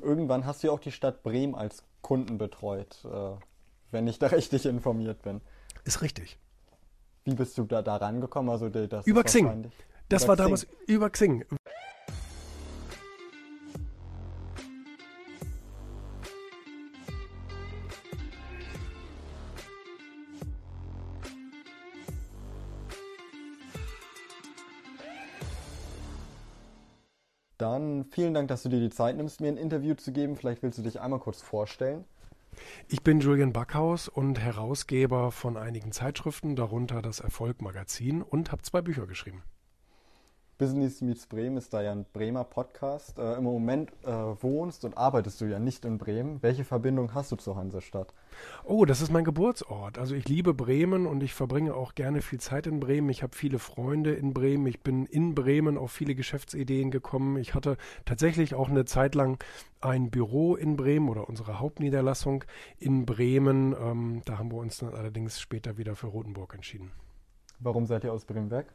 Und irgendwann hast du ja auch die Stadt Bremen als Kunden betreut, äh, wenn ich da richtig informiert bin. Ist richtig. Wie bist du da, da rangekommen? Also, das über Xing. Das über war Xing. damals über Xing. Vielen Dank, dass du dir die Zeit nimmst, mir ein Interview zu geben. Vielleicht willst du dich einmal kurz vorstellen. Ich bin Julian Backhaus und Herausgeber von einigen Zeitschriften, darunter das Erfolg Magazin und habe zwei Bücher geschrieben. Business Meets Bremen ist da ja ein Bremer Podcast. Äh, Im Moment äh, wohnst und arbeitest du ja nicht in Bremen. Welche Verbindung hast du zur Hansestadt? Oh, das ist mein Geburtsort. Also ich liebe Bremen und ich verbringe auch gerne viel Zeit in Bremen. Ich habe viele Freunde in Bremen. Ich bin in Bremen auf viele Geschäftsideen gekommen. Ich hatte tatsächlich auch eine Zeit lang ein Büro in Bremen oder unsere Hauptniederlassung in Bremen. Ähm, da haben wir uns dann allerdings später wieder für Rothenburg entschieden. Warum seid ihr aus Bremen weg?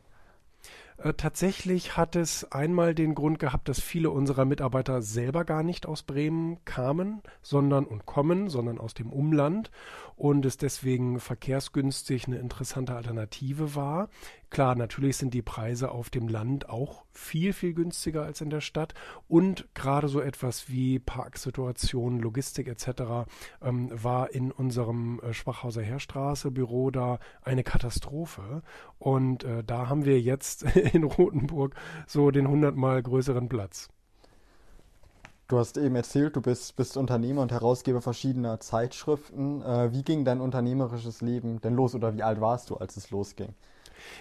Äh, tatsächlich hat es einmal den Grund gehabt, dass viele unserer Mitarbeiter selber gar nicht aus Bremen kamen, sondern und kommen, sondern aus dem Umland und es deswegen verkehrsgünstig eine interessante Alternative war. Klar, natürlich sind die Preise auf dem Land auch viel, viel günstiger als in der Stadt und gerade so etwas wie Parksituationen, Logistik etc. Ähm, war in unserem äh, Schwachhauser Heerstraße Büro da eine Katastrophe und äh, da haben wir jetzt in Rothenburg so den hundertmal größeren Platz. Du hast eben erzählt, du bist, bist Unternehmer und Herausgeber verschiedener Zeitschriften. Äh, wie ging dein unternehmerisches Leben denn los oder wie alt warst du, als es losging?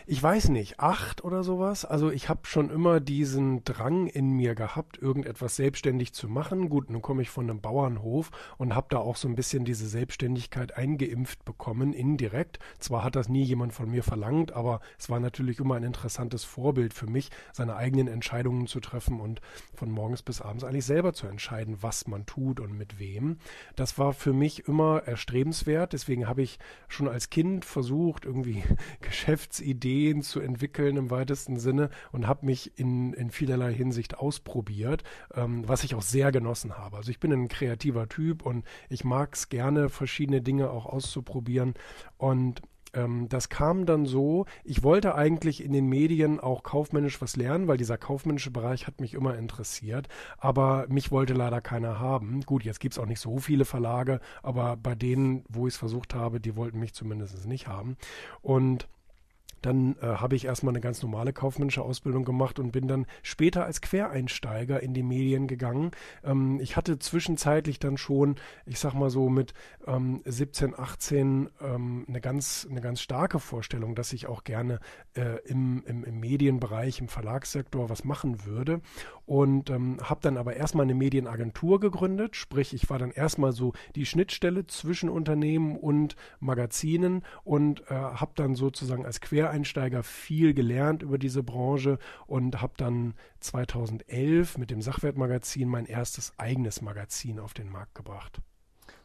Ich weiß nicht, acht oder sowas. Also ich habe schon immer diesen Drang in mir gehabt, irgendetwas selbstständig zu machen. Gut, nun komme ich von einem Bauernhof und habe da auch so ein bisschen diese Selbstständigkeit eingeimpft bekommen, indirekt. Zwar hat das nie jemand von mir verlangt, aber es war natürlich immer ein interessantes Vorbild für mich, seine eigenen Entscheidungen zu treffen und von morgens bis abends eigentlich selber zu entscheiden, was man tut und mit wem. Das war für mich immer erstrebenswert. Deswegen habe ich schon als Kind versucht, irgendwie Geschäftsideen Ideen zu entwickeln im weitesten Sinne und habe mich in, in vielerlei Hinsicht ausprobiert, ähm, was ich auch sehr genossen habe. Also ich bin ein kreativer Typ und ich mag es gerne, verschiedene Dinge auch auszuprobieren und ähm, das kam dann so, ich wollte eigentlich in den Medien auch kaufmännisch was lernen, weil dieser kaufmännische Bereich hat mich immer interessiert, aber mich wollte leider keiner haben. Gut, jetzt gibt es auch nicht so viele Verlage, aber bei denen, wo ich es versucht habe, die wollten mich zumindest nicht haben. Und dann äh, habe ich erstmal eine ganz normale kaufmännische Ausbildung gemacht und bin dann später als Quereinsteiger in die Medien gegangen. Ähm, ich hatte zwischenzeitlich dann schon, ich sag mal so mit ähm, 17, 18 ähm, eine ganz eine ganz starke Vorstellung, dass ich auch gerne äh, im, im, im, Medienbereich, im Verlagssektor was machen würde und ähm, habe dann aber erstmal eine Medienagentur gegründet, sprich ich war dann erstmal so die Schnittstelle zwischen Unternehmen und Magazinen und äh, habe dann sozusagen als Quereinsteiger Quereinsteiger viel gelernt über diese Branche und habe dann 2011 mit dem Sachwertmagazin mein erstes eigenes Magazin auf den Markt gebracht.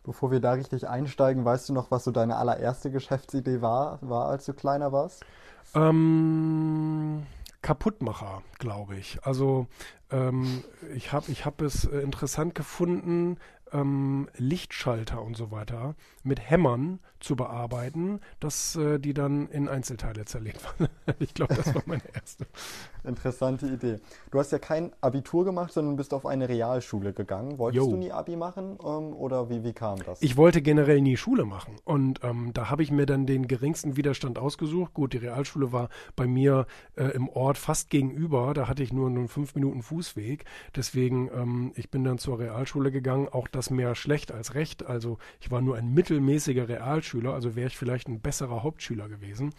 Bevor wir da richtig einsteigen, weißt du noch, was so deine allererste Geschäftsidee war, war als du kleiner warst? Ähm, Kaputtmacher, glaube ich. Also ähm, ich habe ich hab es äh, interessant gefunden, ähm, Lichtschalter und so weiter mit Hämmern zu bearbeiten, dass äh, die dann in Einzelteile zerlegt waren. ich glaube, das war meine erste. Interessante Idee. Du hast ja kein Abitur gemacht, sondern bist auf eine Realschule gegangen. Wolltest jo. du nie Abi machen ähm, oder wie, wie kam das? Ich wollte generell nie Schule machen und ähm, da habe ich mir dann den geringsten Widerstand ausgesucht. Gut, die Realschule war bei mir äh, im Ort fast gegenüber, da hatte ich nur einen fünf Minuten Fußweg. Deswegen, ähm, ich bin dann zur Realschule gegangen, auch das mehr schlecht als recht. Also ich war nur ein mittelmäßiger Realschüler, also wäre ich vielleicht ein besserer Hauptschüler gewesen.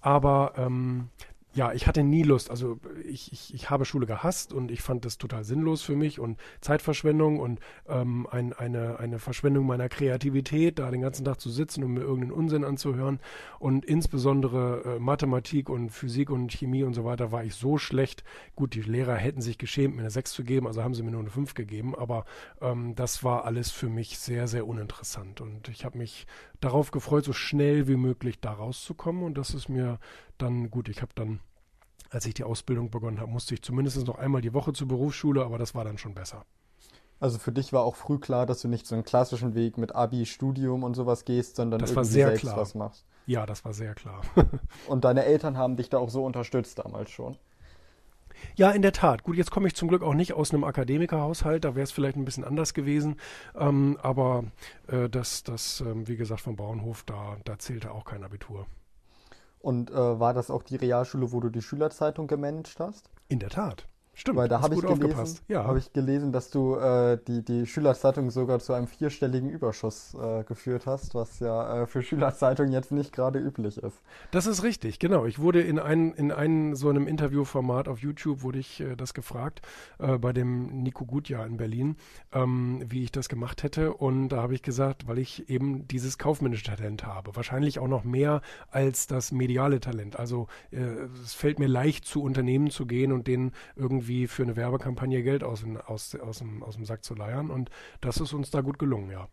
Aber ähm, ja, ich hatte nie Lust. Also ich, ich, ich habe Schule gehasst und ich fand das total sinnlos für mich und Zeitverschwendung und ähm, ein, eine, eine Verschwendung meiner Kreativität, da den ganzen Tag zu sitzen und mir irgendeinen Unsinn anzuhören. Und insbesondere äh, Mathematik und Physik und Chemie und so weiter war ich so schlecht. Gut, die Lehrer hätten sich geschämt, mir eine 6 zu geben, also haben sie mir nur eine 5 gegeben. Aber ähm, das war alles für mich sehr, sehr uninteressant. Und ich habe mich darauf gefreut, so schnell wie möglich da rauszukommen. Und das ist mir dann gut. Ich habe dann als ich die Ausbildung begonnen habe, musste ich zumindest noch einmal die Woche zur Berufsschule, aber das war dann schon besser. Also für dich war auch früh klar, dass du nicht so einen klassischen Weg mit Abi, Studium und sowas gehst, sondern Das irgendwie war sehr selbst klar. was machst. Ja, das war sehr klar. Und deine Eltern haben dich da auch so unterstützt damals schon. Ja, in der Tat. Gut, jetzt komme ich zum Glück auch nicht aus einem Akademikerhaushalt, da wäre es vielleicht ein bisschen anders gewesen. Ähm, aber äh, das, das ähm, wie gesagt, vom Bauernhof, da, da zählte auch kein Abitur. Und äh, war das auch die Realschule, wo du die Schülerzeitung gemanagt hast? In der Tat. Stimmt, Weil da habe ich gelesen. Ja. habe ich gelesen, dass du äh, die, die Schülerzeitung sogar zu einem vierstelligen Überschuss äh, geführt hast, was ja äh, für Schülerzeitungen jetzt nicht gerade üblich ist. Das ist richtig, genau. Ich wurde in ein, in einem so einem Interviewformat auf YouTube wurde ich äh, das gefragt, äh, bei dem Nico Gutjahr in Berlin, ähm, wie ich das gemacht hätte. Und da habe ich gesagt, weil ich eben dieses kaufmännische Talent habe. Wahrscheinlich auch noch mehr als das mediale Talent. Also äh, es fällt mir leicht, zu Unternehmen zu gehen und denen irgendwie für eine Werbekampagne Geld aus, dem- aus, aus, dem, aus dem Sack zu leiern. Und das ist uns da gut gelungen, ja.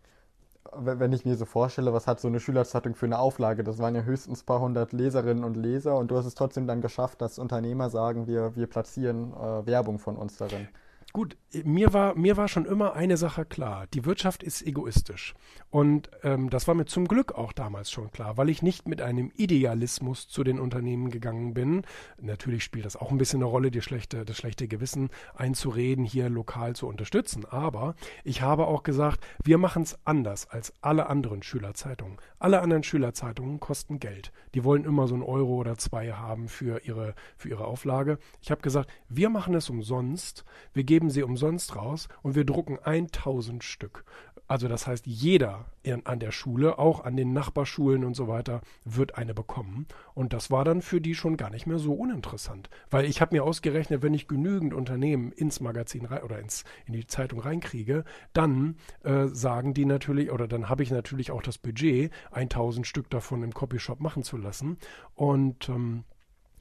Wenn wenn ich mir so vorstelle, was hat so eine Schülerzeitung für eine Auflage? Das waren ja höchstens ein paar hundert Leserinnen und Leser und du hast es trotzdem dann geschafft, dass Unternehmer sagen, wir, wir platzieren äh, Werbung von uns darin. Gut, mir war, mir war schon immer eine Sache klar. Die Wirtschaft ist egoistisch. Und ähm, das war mir zum Glück auch damals schon klar, weil ich nicht mit einem Idealismus zu den Unternehmen gegangen bin. Natürlich spielt das auch ein bisschen eine Rolle, die schlechte, das schlechte Gewissen einzureden, hier lokal zu unterstützen. Aber ich habe auch gesagt, wir machen es anders als alle anderen Schülerzeitungen. Alle anderen Schülerzeitungen kosten Geld. Die wollen immer so einen Euro oder zwei haben für ihre, für ihre Auflage. Ich habe gesagt, wir machen es umsonst. Wir geben sie umsonst raus und wir drucken 1000 Stück. Also das heißt, jeder an der Schule, auch an den Nachbarschulen und so weiter, wird eine bekommen. Und das war dann für die schon gar nicht mehr so uninteressant. Weil ich habe mir ausgerechnet, wenn ich genügend Unternehmen ins Magazin rein, oder ins, in die Zeitung reinkriege, dann äh, sagen die natürlich, oder dann habe ich natürlich auch das Budget, 1000 Stück davon im Copyshop machen zu lassen. Und ähm,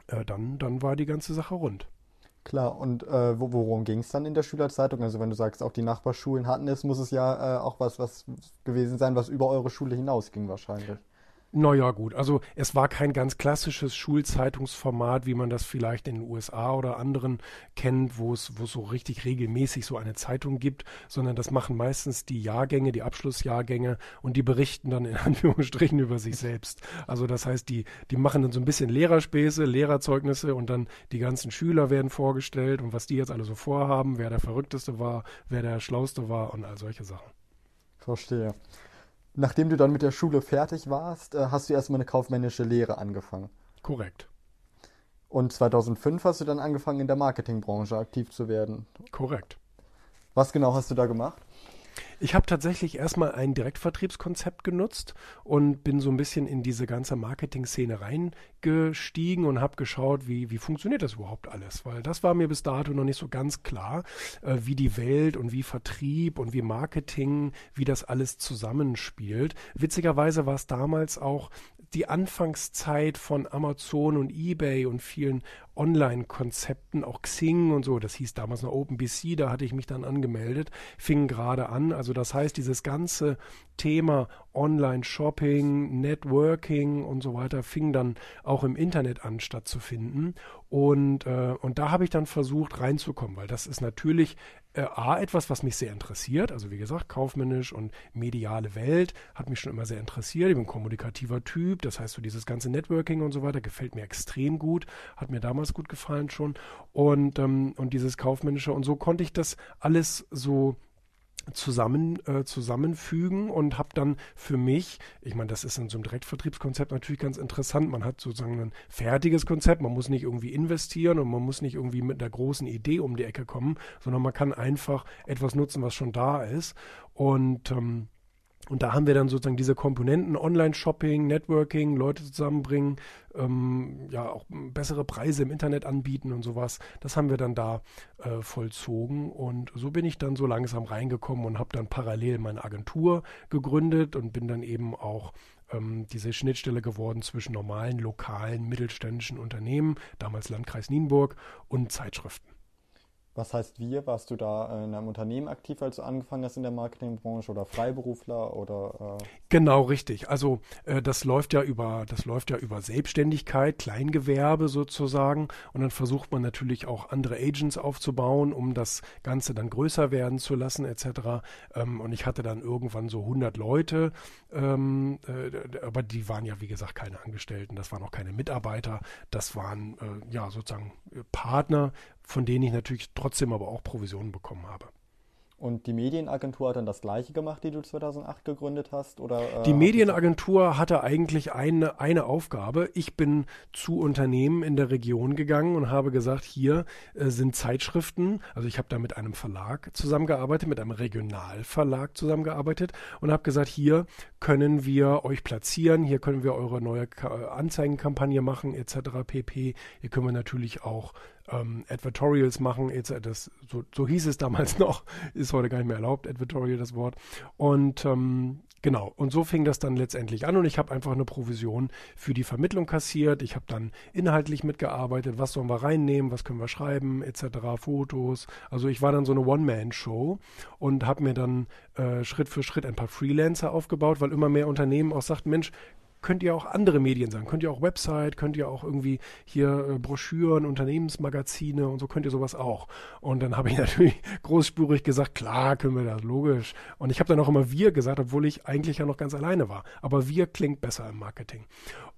äh, dann, dann war die ganze Sache rund. Klar, und äh, wo, worum ging es dann in der Schülerzeitung? Also wenn du sagst, auch die Nachbarschulen hatten es, muss es ja äh, auch was, was gewesen sein, was über eure Schule hinausging wahrscheinlich. Naja, gut. Also es war kein ganz klassisches Schulzeitungsformat, wie man das vielleicht in den USA oder anderen kennt, wo es, wo es so richtig regelmäßig so eine Zeitung gibt, sondern das machen meistens die Jahrgänge, die Abschlussjahrgänge und die berichten dann in Anführungsstrichen über sich selbst. Also das heißt, die, die machen dann so ein bisschen Lehrerspäße, Lehrerzeugnisse und dann die ganzen Schüler werden vorgestellt und was die jetzt alle so vorhaben, wer der Verrückteste war, wer der Schlauste war und all solche Sachen. Verstehe. Nachdem du dann mit der Schule fertig warst, äh, hast du erstmal eine kaufmännische Lehre angefangen. Korrekt. Und 2005 hast du dann angefangen, in der Marketingbranche aktiv zu werden. Korrekt. Was genau hast du da gemacht? Ich habe tatsächlich erstmal ein Direktvertriebskonzept genutzt und bin so ein bisschen in diese ganze Marketing-Szene reingestiegen und habe geschaut, wie, wie funktioniert das überhaupt alles. Weil das war mir bis dato noch nicht so ganz klar, äh, wie die Welt und wie Vertrieb und wie Marketing, wie das alles zusammenspielt. Witzigerweise war es damals auch die Anfangszeit von Amazon und eBay und vielen Online-Konzepten, auch Xing und so, das hieß damals noch OpenBC, da hatte ich mich dann angemeldet, fing gerade an. Also das heißt, dieses ganze Thema Online-Shopping, Networking und so weiter fing dann auch im Internet an stattzufinden. Und, äh, und da habe ich dann versucht reinzukommen, weil das ist natürlich äh, A, etwas, was mich sehr interessiert. Also wie gesagt, kaufmännisch und mediale Welt hat mich schon immer sehr interessiert. Ich bin kommunikativer Typ, das heißt so dieses ganze Networking und so weiter gefällt mir extrem gut, hat mir damals gut gefallen schon. Und, ähm, und dieses kaufmännische und so konnte ich das alles so zusammen äh, zusammenfügen und habe dann für mich, ich meine, das ist in so einem Direktvertriebskonzept natürlich ganz interessant. Man hat sozusagen ein fertiges Konzept, man muss nicht irgendwie investieren und man muss nicht irgendwie mit einer großen Idee um die Ecke kommen, sondern man kann einfach etwas nutzen, was schon da ist. Und ähm, und da haben wir dann sozusagen diese Komponenten Online-Shopping, Networking, Leute zusammenbringen, ähm, ja auch bessere Preise im Internet anbieten und sowas. Das haben wir dann da äh, vollzogen und so bin ich dann so langsam reingekommen und habe dann parallel meine Agentur gegründet und bin dann eben auch ähm, diese Schnittstelle geworden zwischen normalen, lokalen, mittelständischen Unternehmen, damals Landkreis Nienburg und Zeitschriften. Was heißt wir? Warst du da in einem Unternehmen aktiv, als du angefangen hast in der Marketingbranche oder Freiberufler oder? Äh genau, richtig. Also äh, das läuft ja über, das läuft ja über Selbstständigkeit, Kleingewerbe sozusagen. Und dann versucht man natürlich auch andere Agents aufzubauen, um das Ganze dann größer werden zu lassen etc. Ähm, und ich hatte dann irgendwann so 100 Leute, ähm, äh, aber die waren ja wie gesagt keine Angestellten, das waren auch keine Mitarbeiter, das waren äh, ja sozusagen Partner, von denen ich natürlich trotzdem aber auch Provisionen bekommen habe. Und die Medienagentur hat dann das gleiche gemacht, die du 2008 gegründet hast? Oder, äh, die Medienagentur hatte eigentlich eine, eine Aufgabe. Ich bin zu Unternehmen in der Region gegangen und habe gesagt, hier äh, sind Zeitschriften. Also ich habe da mit einem Verlag zusammengearbeitet, mit einem Regionalverlag zusammengearbeitet und habe gesagt, hier können wir euch platzieren, hier können wir eure neue Anzeigenkampagne machen etc. pp. Hier können wir natürlich auch ähm, Advertorials machen. Das, so, so hieß es damals noch, ist heute gar nicht mehr erlaubt, Advertorial das Wort. Und ähm, Genau, und so fing das dann letztendlich an und ich habe einfach eine Provision für die Vermittlung kassiert. Ich habe dann inhaltlich mitgearbeitet, was sollen wir reinnehmen, was können wir schreiben, etc., Fotos. Also ich war dann so eine One-Man-Show und habe mir dann äh, Schritt für Schritt ein paar Freelancer aufgebaut, weil immer mehr Unternehmen auch sagten, Mensch, könnt ihr auch andere Medien sagen. Könnt ihr auch Website, könnt ihr auch irgendwie hier äh, Broschüren, Unternehmensmagazine und so könnt ihr sowas auch. Und dann habe ich natürlich großspurig gesagt, klar können wir das, logisch. Und ich habe dann auch immer wir gesagt, obwohl ich eigentlich ja noch ganz alleine war. Aber wir klingt besser im Marketing.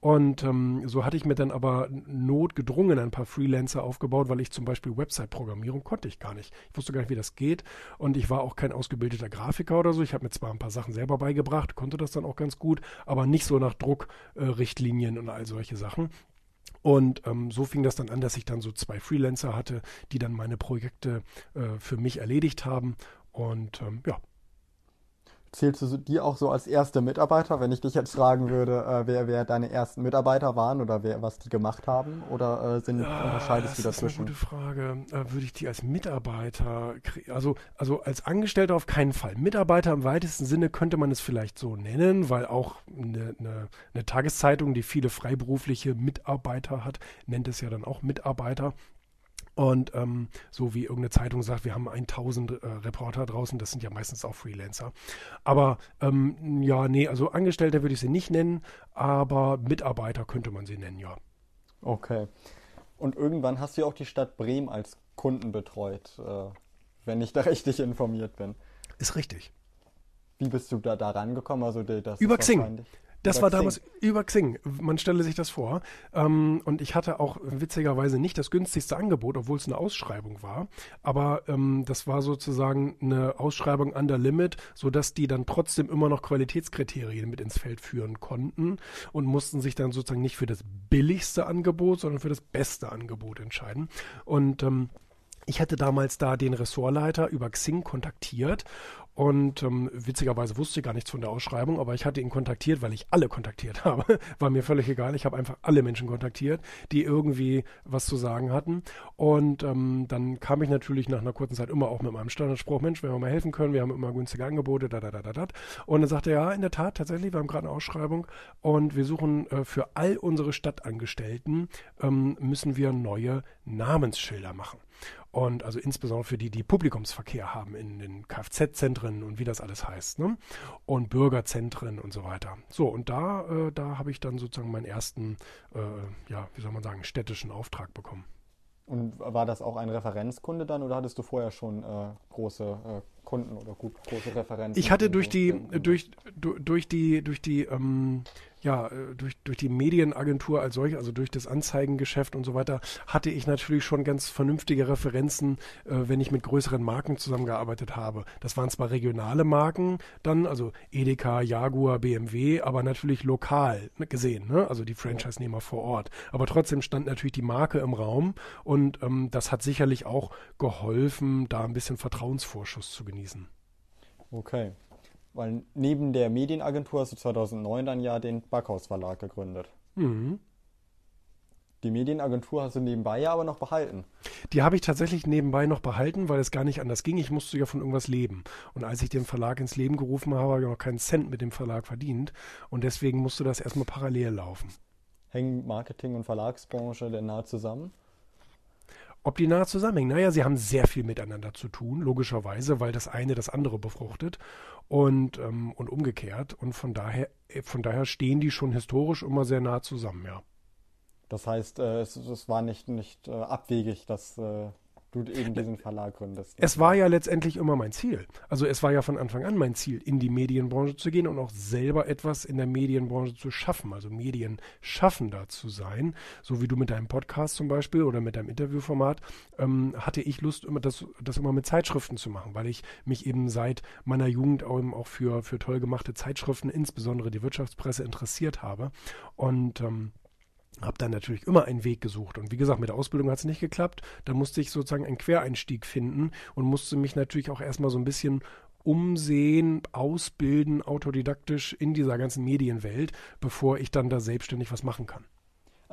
Und ähm, so hatte ich mir dann aber notgedrungen ein paar Freelancer aufgebaut, weil ich zum Beispiel Website-Programmierung konnte ich gar nicht. Ich wusste gar nicht, wie das geht. Und ich war auch kein ausgebildeter Grafiker oder so. Ich habe mir zwar ein paar Sachen selber beigebracht, konnte das dann auch ganz gut, aber nicht so nach Druckrichtlinien äh, und all solche Sachen. Und ähm, so fing das dann an, dass ich dann so zwei Freelancer hatte, die dann meine Projekte äh, für mich erledigt haben. Und ähm, ja, Zählst du die auch so als erste Mitarbeiter, wenn ich dich jetzt fragen würde, äh, wer, wer deine ersten Mitarbeiter waren oder wer, was die gemacht haben? Oder äh, sind, ja, unterscheidest du dazwischen? Das ist eine gute Frage. Äh, würde ich die als Mitarbeiter, also, also als Angestellter auf keinen Fall. Mitarbeiter im weitesten Sinne könnte man es vielleicht so nennen, weil auch eine, eine, eine Tageszeitung, die viele freiberufliche Mitarbeiter hat, nennt es ja dann auch Mitarbeiter. Und ähm, so wie irgendeine Zeitung sagt, wir haben 1000 äh, Reporter draußen, das sind ja meistens auch Freelancer. Aber ähm, ja, nee, also Angestellter würde ich sie nicht nennen, aber Mitarbeiter könnte man sie nennen, ja. Okay. Und irgendwann hast du ja auch die Stadt Bremen als Kunden betreut, äh, wenn ich da richtig informiert bin. Ist richtig. Wie bist du da, da rangekommen? Also das Über Xing. Das war damals über Xing. Man stelle sich das vor. Ähm, und ich hatte auch witzigerweise nicht das günstigste Angebot, obwohl es eine Ausschreibung war. Aber ähm, das war sozusagen eine Ausschreibung under limit, sodass die dann trotzdem immer noch Qualitätskriterien mit ins Feld führen konnten und mussten sich dann sozusagen nicht für das billigste Angebot, sondern für das beste Angebot entscheiden. Und ähm, ich hatte damals da den Ressortleiter über Xing kontaktiert und ähm, witzigerweise wusste ich gar nichts von der Ausschreibung, aber ich hatte ihn kontaktiert, weil ich alle kontaktiert habe. War mir völlig egal. Ich habe einfach alle Menschen kontaktiert, die irgendwie was zu sagen hatten. Und ähm, dann kam ich natürlich nach einer kurzen Zeit immer auch mit meinem Standardspruch, Mensch, wenn wir mal helfen können, wir haben immer günstige Angebote, da, da, da, da, da. Und dann sagte er, ja, in der Tat, tatsächlich, wir haben gerade eine Ausschreibung und wir suchen äh, für all unsere Stadtangestellten, ähm, müssen wir neue Namensschilder machen. Und also insbesondere für die, die Publikumsverkehr haben in den Kfz-Zentren und wie das alles heißt. Ne? Und Bürgerzentren und so weiter. So, und da, äh, da habe ich dann sozusagen meinen ersten, äh, ja, wie soll man sagen, städtischen Auftrag bekommen. Und war das auch ein Referenzkunde dann oder hattest du vorher schon äh, große äh, Kunden oder gut große Referenzen? Ich hatte durch die, durch, durch die, durch die, ähm, ja, äh, durch, durch die Medienagentur als solche, also durch das Anzeigengeschäft und so weiter, hatte ich natürlich schon ganz vernünftige Referenzen, äh, wenn ich mit größeren Marken zusammengearbeitet habe. Das waren zwar regionale Marken dann, also Edeka, Jaguar, BMW, aber natürlich lokal gesehen, ne? also die Franchise-Nehmer vor Ort. Aber trotzdem stand natürlich die Marke im Raum und ähm, das hat sicherlich auch geholfen, da ein bisschen Vertrauensvorschuss zu genießen. Okay. Weil neben der Medienagentur hast du 2009 dann ja den Backhaus Verlag gegründet. Mhm. Die Medienagentur hast du nebenbei ja aber noch behalten. Die habe ich tatsächlich nebenbei noch behalten, weil es gar nicht anders ging. Ich musste ja von irgendwas leben. Und als ich den Verlag ins Leben gerufen habe, habe ich noch keinen Cent mit dem Verlag verdient. Und deswegen musste das erstmal parallel laufen. Hängen Marketing und Verlagsbranche denn nah zusammen? Ob die nahe zusammenhängen? Naja, sie haben sehr viel miteinander zu tun, logischerweise, weil das eine das andere befruchtet und, ähm, und umgekehrt. Und von daher, äh, von daher stehen die schon historisch immer sehr nah zusammen, ja. Das heißt, äh, es, es, war nicht, nicht äh, abwegig, dass äh, du eben diesen Verlag gründest. Es war ja letztendlich immer mein Ziel. Also es war ja von Anfang an mein Ziel, in die Medienbranche zu gehen und auch selber etwas in der Medienbranche zu schaffen, also Medienschaffender zu sein. So wie du mit deinem Podcast zum Beispiel oder mit deinem Interviewformat, ähm, hatte ich Lust, immer das, das immer mit Zeitschriften zu machen, weil ich mich eben seit meiner Jugend auch, auch für, für toll gemachte Zeitschriften, insbesondere die Wirtschaftspresse, interessiert habe. Und ähm, habe dann natürlich immer einen Weg gesucht. Und wie gesagt, mit der Ausbildung hat es nicht geklappt. Da musste ich sozusagen einen Quereinstieg finden und musste mich natürlich auch erstmal so ein bisschen umsehen, ausbilden, autodidaktisch in dieser ganzen Medienwelt, bevor ich dann da selbstständig was machen kann.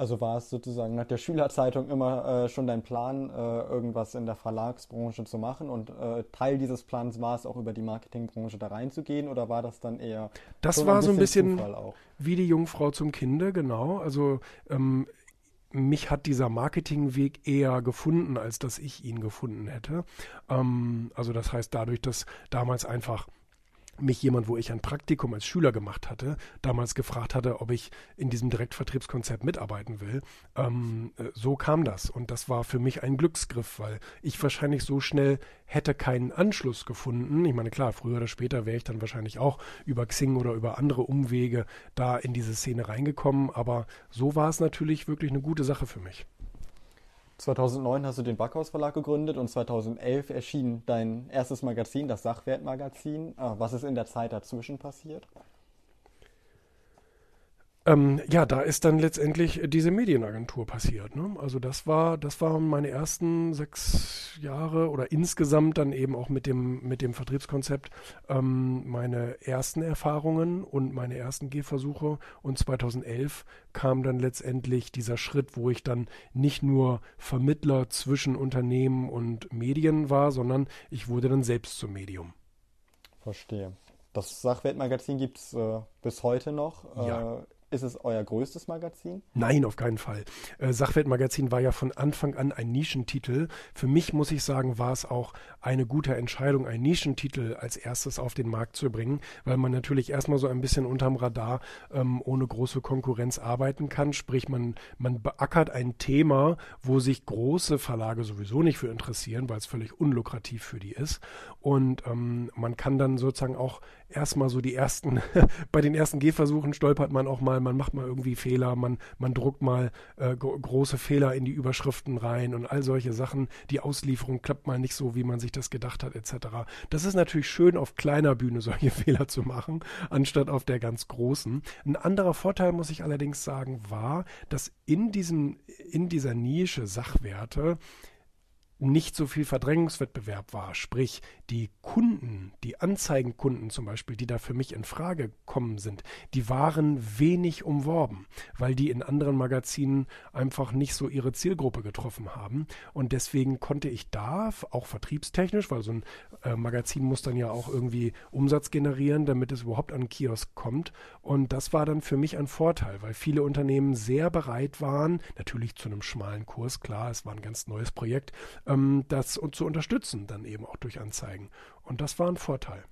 Also war es sozusagen nach der Schülerzeitung immer äh, schon dein Plan, äh, irgendwas in der Verlagsbranche zu machen? Und äh, Teil dieses Plans war es auch über die Marketingbranche da reinzugehen? Oder war das dann eher das war ein so ein bisschen wie die Jungfrau zum Kinde genau. Also ähm, mich hat dieser Marketingweg eher gefunden, als dass ich ihn gefunden hätte. Ähm, also das heißt dadurch, dass damals einfach mich jemand, wo ich ein Praktikum als Schüler gemacht hatte, damals gefragt hatte, ob ich in diesem Direktvertriebskonzept mitarbeiten will. Ähm, äh, so kam das. Und das war für mich ein Glücksgriff, weil ich wahrscheinlich so schnell hätte keinen Anschluss gefunden. Ich meine, klar, früher oder später wäre ich dann wahrscheinlich auch über Xing oder über andere Umwege da in diese Szene reingekommen. Aber so war es natürlich wirklich eine gute Sache für mich. 2009 hast du den Backhaus Verlag gegründet und 2011 erschien dein erstes Magazin, das Sachwertmagazin. Ah, was ist in der Zeit dazwischen passiert? Ähm, ja, da ist dann letztendlich diese Medienagentur passiert. Ne? Also das war, das waren meine ersten sechs Jahre oder insgesamt dann eben auch mit dem, mit dem Vertriebskonzept ähm, meine ersten Erfahrungen und meine ersten Gehversuche. Und 2011 kam dann letztendlich dieser Schritt, wo ich dann nicht nur Vermittler zwischen Unternehmen und Medien war, sondern ich wurde dann selbst zum Medium. Verstehe. Das Sachwertmagazin gibt es äh, bis heute noch. Ja. Ist es euer größtes Magazin? Nein, auf keinen Fall. Äh, Sachwertmagazin war ja von Anfang an ein Nischentitel. Für mich muss ich sagen, war es auch eine gute Entscheidung, einen Nischentitel als erstes auf den Markt zu bringen, weil man natürlich erstmal so ein bisschen unterm Radar ähm, ohne große Konkurrenz arbeiten kann. Sprich, man, man beackert ein Thema, wo sich große Verlage sowieso nicht für interessieren, weil es völlig unlukrativ für die ist. Und ähm, man kann dann sozusagen auch erstmal so die ersten, bei den ersten Gehversuchen stolpert man auch mal man macht mal irgendwie Fehler, man, man druckt mal äh, große Fehler in die Überschriften rein und all solche Sachen. Die Auslieferung klappt mal nicht so, wie man sich das gedacht hat, etc. Das ist natürlich schön, auf kleiner Bühne solche Fehler zu machen, anstatt auf der ganz großen. Ein anderer Vorteil, muss ich allerdings sagen, war, dass in diesem, in dieser Nische Sachwerte nicht so viel Verdrängungswettbewerb war. Sprich, die Kunden, die Anzeigenkunden zum Beispiel, die da für mich in Frage kommen sind, die waren wenig umworben, weil die in anderen Magazinen einfach nicht so ihre Zielgruppe getroffen haben. Und deswegen konnte ich da, auch vertriebstechnisch, weil so ein äh, Magazin muss dann ja auch irgendwie Umsatz generieren, damit es überhaupt an den Kiosk kommt. Und das war dann für mich ein Vorteil, weil viele Unternehmen sehr bereit waren, natürlich zu einem schmalen Kurs, klar, es war ein ganz neues Projekt, ähm, das zu unterstützen, dann eben auch durch Anzeigen. Und das war ein Vorteil.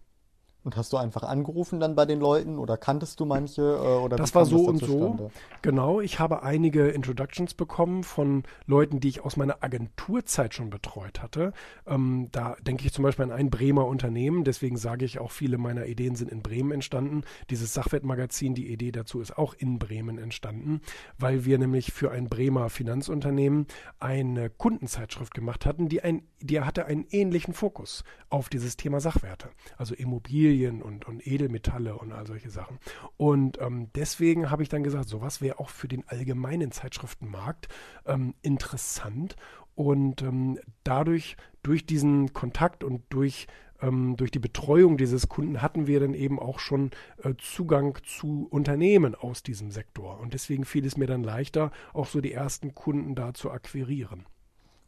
Und hast du einfach angerufen dann bei den Leuten oder kanntest du manche? Äh, oder das war so und so. Genau, ich habe einige Introductions bekommen von Leuten, die ich aus meiner Agenturzeit schon betreut hatte. Ähm, da denke ich zum Beispiel an ein Bremer Unternehmen, deswegen sage ich auch, viele meiner Ideen sind in Bremen entstanden. Dieses Sachwertmagazin, die Idee dazu ist auch in Bremen entstanden, weil wir nämlich für ein Bremer Finanzunternehmen eine Kundenzeitschrift gemacht hatten, die, ein, die hatte einen ähnlichen Fokus auf dieses Thema Sachwerte, also Immobilien und, und Edelmetalle und all solche Sachen. Und ähm, deswegen habe ich dann gesagt, sowas wäre auch für den allgemeinen Zeitschriftenmarkt ähm, interessant. Und ähm, dadurch, durch diesen Kontakt und durch ähm, durch die Betreuung dieses Kunden hatten wir dann eben auch schon äh, Zugang zu Unternehmen aus diesem Sektor. Und deswegen fiel es mir dann leichter, auch so die ersten Kunden da zu akquirieren.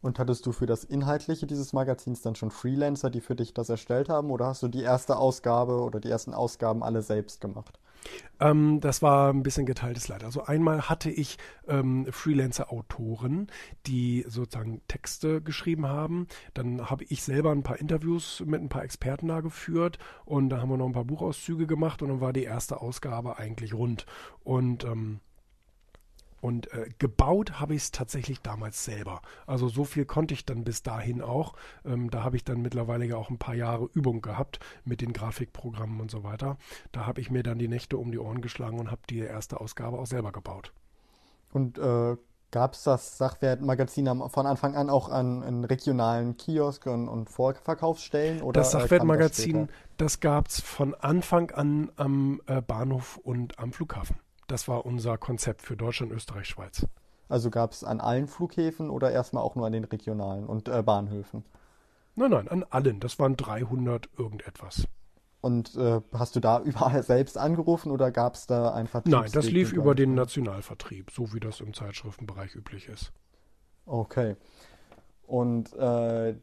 Und hattest du für das Inhaltliche dieses Magazins dann schon Freelancer, die für dich das erstellt haben, oder hast du die erste Ausgabe oder die ersten Ausgaben alle selbst gemacht? Ähm, das war ein bisschen geteiltes Leid. Also einmal hatte ich ähm, Freelancer-Autoren, die sozusagen Texte geschrieben haben. Dann habe ich selber ein paar Interviews mit ein paar Experten da geführt und da haben wir noch ein paar Buchauszüge gemacht und dann war die erste Ausgabe eigentlich rund. Und ähm, und äh, gebaut habe ich es tatsächlich damals selber. Also so viel konnte ich dann bis dahin auch. Ähm, da habe ich dann mittlerweile ja auch ein paar Jahre Übung gehabt mit den Grafikprogrammen und so weiter. Da habe ich mir dann die Nächte um die Ohren geschlagen und habe die erste Ausgabe auch selber gebaut. Und äh, gab es das Sachwertmagazin von Anfang an auch an in regionalen Kiosken und Vorverkaufsstellen? Oder, das äh, Sachwertmagazin, das, das gab es von Anfang an am äh, Bahnhof und am Flughafen. Das war unser Konzept für Deutschland, Österreich, Schweiz. Also gab es an allen Flughäfen oder erstmal auch nur an den regionalen und äh, Bahnhöfen? Nein, nein, an allen. Das waren 300 irgendetwas. Und äh, hast du da überall selbst angerufen oder gab es da ein Vertrieb? Nein, das lief über den Nationalvertrieb, so wie das im Zeitschriftenbereich üblich ist. Okay. Und äh,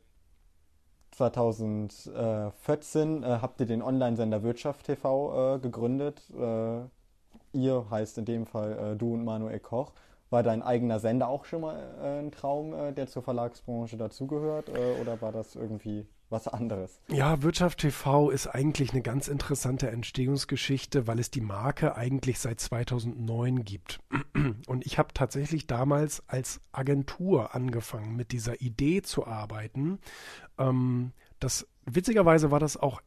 2014 äh, habt ihr den Online-Sender Wirtschaft TV äh, gegründet. Ihr heißt in dem Fall äh, du und Manuel Koch. War dein eigener Sender auch schon mal äh, ein Traum, äh, der zur Verlagsbranche dazugehört? Äh, oder war das irgendwie was anderes? Ja, Wirtschaft TV ist eigentlich eine ganz interessante Entstehungsgeschichte, weil es die Marke eigentlich seit 2009 gibt. Und ich habe tatsächlich damals als Agentur angefangen, mit dieser Idee zu arbeiten. Ähm, das witzigerweise war das auch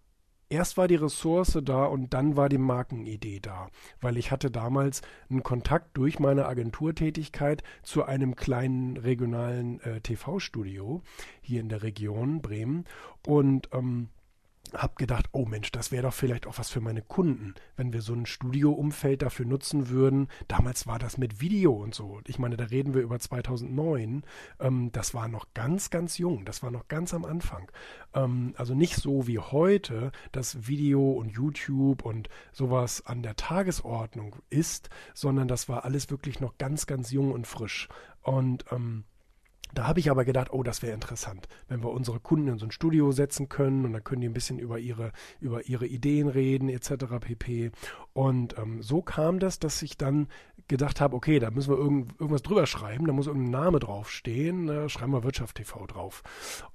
erst war die Ressource da und dann war die Markenidee da, weil ich hatte damals einen Kontakt durch meine Agenturtätigkeit zu einem kleinen regionalen äh, TV-Studio hier in der Region Bremen. Und ähm, habe gedacht, oh Mensch, das wäre doch vielleicht auch was für meine Kunden, wenn wir so ein Studioumfeld dafür nutzen würden. Damals war das mit Video und so. Ich meine, da reden wir über 2009. Ähm, das war noch ganz, ganz jung. Das war noch ganz am Anfang. Ähm, also nicht so wie heute, dass Video und YouTube und sowas an der Tagesordnung ist, sondern das war alles wirklich noch ganz, ganz jung und frisch. Und ähm, da habe ich aber gedacht, oh, das wäre interessant, wenn wir unsere Kunden in so ein Studio setzen können und dann können die ein bisschen über ihre, über ihre Ideen reden, etc. pp. Und ähm, so kam das, dass ich dann gedacht habe, okay, da müssen wir irgend, irgendwas drüber schreiben, da muss irgendein Name draufstehen, äh, schreiben wir Wirtschaft TV drauf.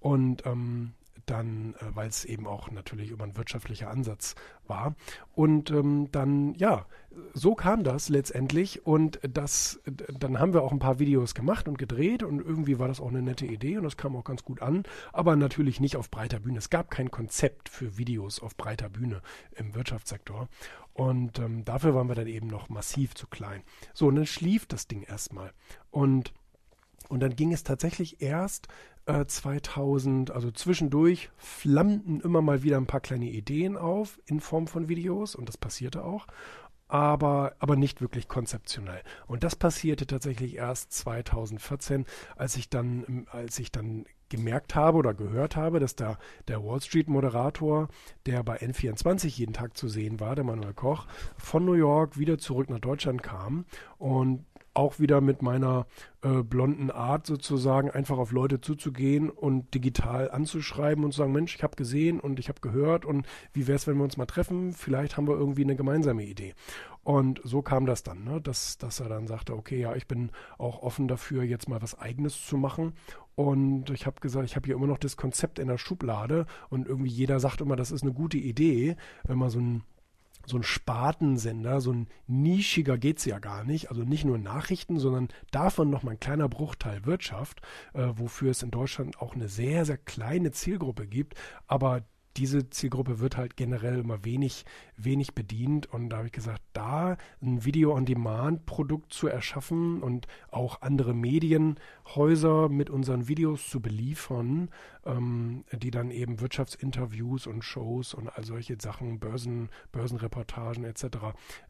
Und ähm, dann, äh, weil es eben auch natürlich immer ein wirtschaftlicher Ansatz war. Und ähm, dann, ja, so kam das letztendlich und das, dann haben wir auch ein paar Videos gemacht und gedreht und irgendwie war das auch eine nette Idee und das kam auch ganz gut an, aber natürlich nicht auf breiter Bühne. Es gab kein Konzept für Videos auf breiter Bühne im Wirtschaftssektor und ähm, dafür waren wir dann eben noch massiv zu klein. So, und dann schlief das Ding erstmal und und dann ging es tatsächlich erst 2000, äh, also zwischendurch flammten immer mal wieder ein paar kleine Ideen auf in Form von Videos und das passierte auch, aber, aber nicht wirklich konzeptionell. Und das passierte tatsächlich erst 2014, als ich dann, als ich dann gemerkt habe oder gehört habe, dass da der Wall Street Moderator, der bei N24 jeden Tag zu sehen war, der Manuel Koch, von New York wieder zurück nach Deutschland kam und auch wieder mit meiner äh, blonden Art sozusagen einfach auf Leute zuzugehen und digital anzuschreiben und zu sagen, Mensch, ich habe gesehen und ich habe gehört und wie wäre es, wenn wir uns mal treffen? Vielleicht haben wir irgendwie eine gemeinsame Idee. Und so kam das dann, ne? dass, dass er dann sagte, okay, ja, ich bin auch offen dafür, jetzt mal was eigenes zu machen. Und ich habe gesagt, ich habe hier immer noch das Konzept in der Schublade und irgendwie jeder sagt immer, das ist eine gute Idee, wenn man so ein so ein Spartensender, so ein nischiger geht es ja gar nicht. Also nicht nur Nachrichten, sondern davon nochmal ein kleiner Bruchteil Wirtschaft, äh, wofür es in Deutschland auch eine sehr, sehr kleine Zielgruppe gibt. Aber diese Zielgruppe wird halt generell immer wenig, wenig bedient. Und da habe ich gesagt, da ein Video-on-Demand-Produkt zu erschaffen und auch andere Medienhäuser mit unseren Videos zu beliefern, ähm, die dann eben Wirtschaftsinterviews und Shows und all solche Sachen, Börsen, Börsenreportagen etc.,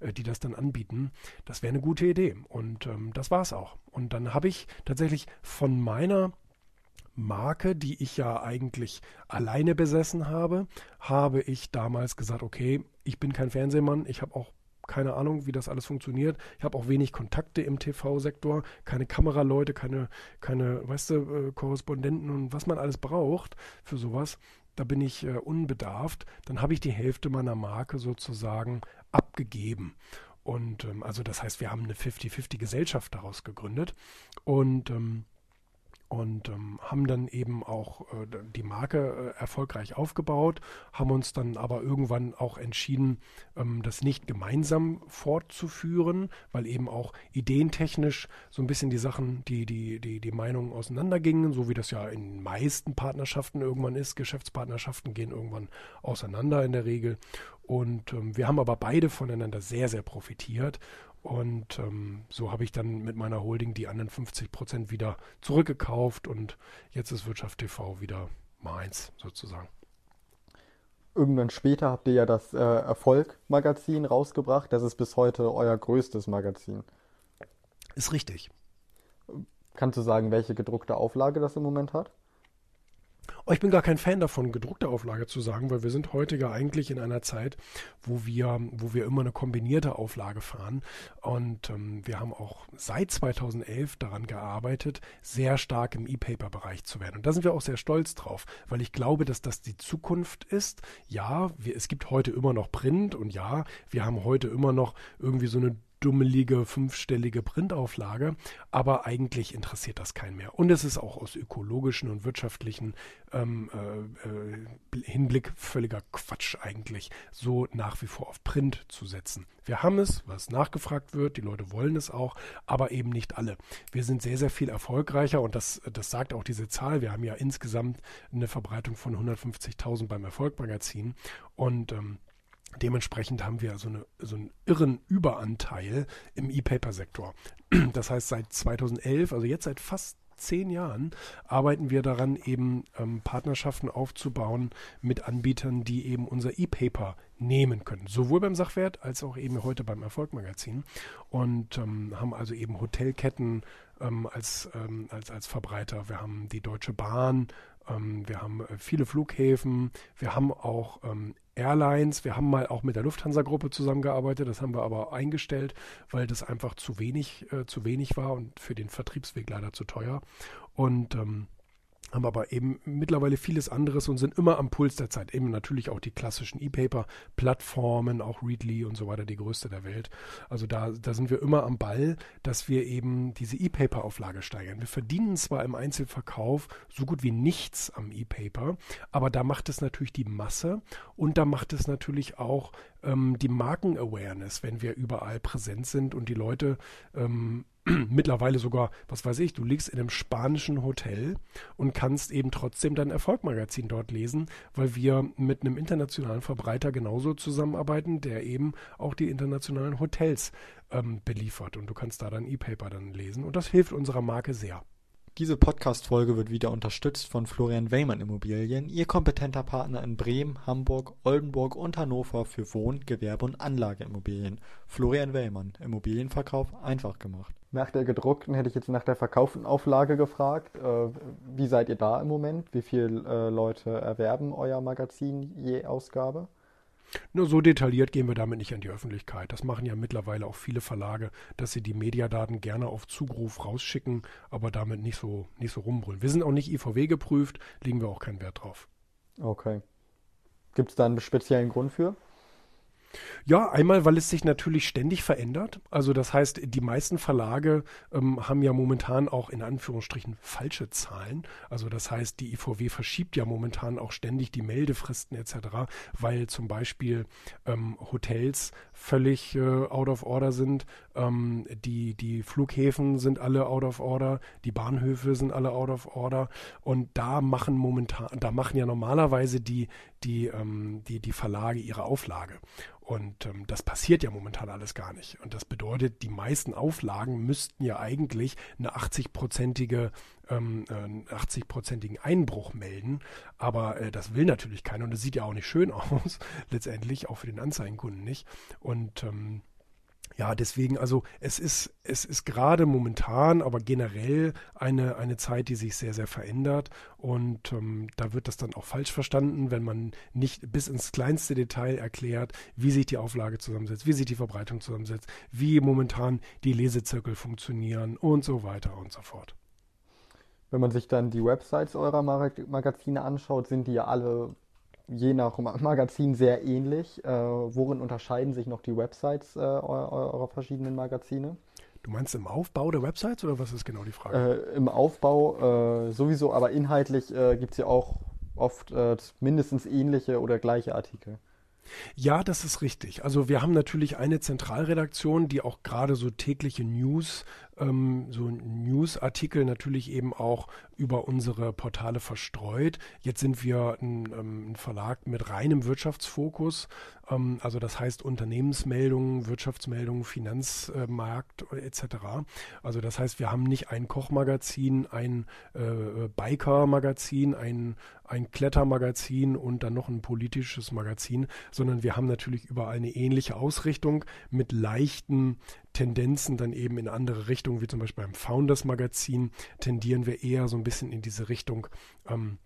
äh, die das dann anbieten, das wäre eine gute Idee. Und ähm, das war es auch. Und dann habe ich tatsächlich von meiner Marke, die ich ja eigentlich alleine besessen habe, habe ich damals gesagt, okay, ich bin kein Fernsehmann, ich habe auch keine Ahnung, wie das alles funktioniert. Ich habe auch wenig Kontakte im TV-Sektor, keine Kameraleute, keine, keine, weißt du, äh, Korrespondenten und was man alles braucht für sowas. da bin ich äh, unbedarft, dann habe ich die Hälfte meiner Marke sozusagen abgegeben. Und ähm, also das heißt, wir haben eine 50-50 Gesellschaft daraus gegründet. Und ähm, und ähm, haben dann eben auch äh, die Marke äh, erfolgreich aufgebaut, haben uns dann aber irgendwann auch entschieden, ähm, das nicht gemeinsam fortzuführen, weil eben auch ideentechnisch so ein bisschen die Sachen, die, die, die, die Meinungen auseinandergingen, so wie das ja in den meisten Partnerschaften irgendwann ist. Geschäftspartnerschaften gehen irgendwann auseinander in der Regel. Und ähm, wir haben aber beide voneinander sehr, sehr profitiert und ähm, so habe ich dann mit meiner Holding die anderen 50 Prozent wieder zurückgekauft und jetzt ist Wirtschaft TV wieder meins sozusagen. Irgendwann später habt ihr ja das äh, Erfolg-Magazin rausgebracht. Das ist bis heute euer größtes Magazin. Ist richtig. Kannst du sagen, welche gedruckte Auflage das im Moment hat? Oh, ich bin gar kein Fan davon, gedruckte Auflage zu sagen, weil wir sind heute ja eigentlich in einer Zeit, wo wir, wo wir immer eine kombinierte Auflage fahren. Und ähm, wir haben auch seit 2011 daran gearbeitet, sehr stark im E-Paper-Bereich zu werden. Und da sind wir auch sehr stolz drauf, weil ich glaube, dass das die Zukunft ist. Ja, wir, es gibt heute immer noch Print und ja, wir haben heute immer noch irgendwie so eine dummelige fünfstellige Printauflage, aber eigentlich interessiert das keinen mehr. Und es ist auch aus ökologischen und wirtschaftlichen ähm, äh, äh, Hinblick völliger Quatsch eigentlich, so nach wie vor auf Print zu setzen. Wir haben es, was nachgefragt wird, die Leute wollen es auch, aber eben nicht alle. Wir sind sehr, sehr viel erfolgreicher und das, das sagt auch diese Zahl. Wir haben ja insgesamt eine Verbreitung von 150.000 beim Erfolgmagazin und ähm, Dementsprechend haben wir so, eine, so einen irren Überanteil im E-Paper-Sektor. Das heißt, seit 2011, also jetzt seit fast zehn Jahren, arbeiten wir daran, eben ähm, Partnerschaften aufzubauen mit Anbietern, die eben unser E-Paper nehmen können. Sowohl beim Sachwert als auch eben heute beim Erfolgmagazin. Und ähm, haben also eben Hotelketten ähm, als, ähm, als, als Verbreiter. Wir haben die Deutsche Bahn, ähm, wir haben äh, viele Flughäfen, wir haben auch ähm, Airlines. Wir haben mal auch mit der Lufthansa-Gruppe zusammengearbeitet, das haben wir aber eingestellt, weil das einfach zu wenig, äh, zu wenig war und für den Vertriebsweg leider zu teuer. Und ähm, haben aber eben mittlerweile vieles anderes und sind immer am Puls der Zeit. Eben natürlich auch die klassischen E-Paper-Plattformen, auch Readly und so weiter, die größte der Welt. Also da, da sind wir immer am Ball, dass wir eben diese E-Paper-Auflage steigern. Wir verdienen zwar im Einzelverkauf so gut wie nichts am E-Paper, aber da macht es natürlich die Masse und da macht es natürlich auch ähm, die Marken-Awareness, wenn wir überall präsent sind und die Leute ähm, mittlerweile sogar, was weiß ich, du liegst in einem spanischen Hotel und kannst eben trotzdem dein Erfolgmagazin dort lesen, weil wir mit einem internationalen Verbreiter genauso zusammenarbeiten, der eben auch die internationalen Hotels ähm, beliefert. Und du kannst da dein E-Paper dann lesen. Und das hilft unserer Marke sehr. Diese Podcast-Folge wird wieder unterstützt von Florian Weymann Immobilien, Ihr kompetenter Partner in Bremen, Hamburg, Oldenburg und Hannover für Wohn-, Gewerbe- und Anlageimmobilien. Florian Weymann, Immobilienverkauf einfach gemacht. Nach der gedruckten hätte ich jetzt nach der verkauften Auflage gefragt. Äh, wie seid ihr da im Moment? Wie viele äh, Leute erwerben euer Magazin je Ausgabe? Nur so detailliert gehen wir damit nicht an die Öffentlichkeit. Das machen ja mittlerweile auch viele Verlage, dass sie die Mediadaten gerne auf Zugruf rausschicken, aber damit nicht so, nicht so rumbrüllen. Wir sind auch nicht IVW geprüft, legen wir auch keinen Wert drauf. Okay. Gibt es da einen speziellen Grund für? Ja, einmal, weil es sich natürlich ständig verändert. Also das heißt, die meisten Verlage ähm, haben ja momentan auch in Anführungsstrichen falsche Zahlen. Also das heißt, die IVW verschiebt ja momentan auch ständig die Meldefristen etc., weil zum Beispiel ähm, Hotels völlig äh, out of order sind, ähm, die, die Flughäfen sind alle out of order, die Bahnhöfe sind alle out of order und da machen momentan, da machen ja normalerweise die, die, ähm, die, die Verlage ihre Auflage. Und ähm, das passiert ja momentan alles gar nicht. Und das bedeutet, die meisten Auflagen müssten ja eigentlich eine 80-prozentige ähm, 80-prozentigen äh, Einbruch melden. Aber äh, das will natürlich keiner und das sieht ja auch nicht schön aus, letztendlich, auch für den Anzeigenkunden nicht. Und ähm, ja, deswegen, also es ist, es ist gerade momentan, aber generell eine, eine Zeit, die sich sehr, sehr verändert. Und ähm, da wird das dann auch falsch verstanden, wenn man nicht bis ins kleinste Detail erklärt, wie sich die Auflage zusammensetzt, wie sich die Verbreitung zusammensetzt, wie momentan die Lesezirkel funktionieren und so weiter und so fort. Wenn man sich dann die Websites eurer Magazine anschaut, sind die ja alle je nach Magazin sehr ähnlich. Äh, worin unterscheiden sich noch die Websites äh, eurer, verschiedenen Magazine? Du meinst im Aufbau der Websites oder was ist genau die Frage? Äh, Im Aufbau äh, sowieso, aber inhaltlich äh, gibt es ja auch oft äh, mindestens ähnliche oder gleiche Artikel. Ja, das ist richtig. Also wir haben natürlich eine Zentralredaktion, die auch gerade so tägliche News ähm, so Newsartikel natürlich eben auch über unsere Portale verstreut. Jetzt sind wir ein, ähm, ein Verlag mit reinem Wirtschaftsfokus, ähm, also das heißt Unternehmensmeldungen, Wirtschaftsmeldungen, Finanzmarkt äh, etc. Also das heißt, wir haben nicht ein Kochmagazin, ein äh, Biker-Magazin, ein, ein Klettermagazin und dann noch ein politisches Magazin, sondern wir haben natürlich überall eine ähnliche Ausrichtung mit leichten Tendenzen dann eben in andere Richtungen, wie zum Beispiel beim Founders Magazin, tendieren wir eher so ein bisschen in diese Richtung ähm,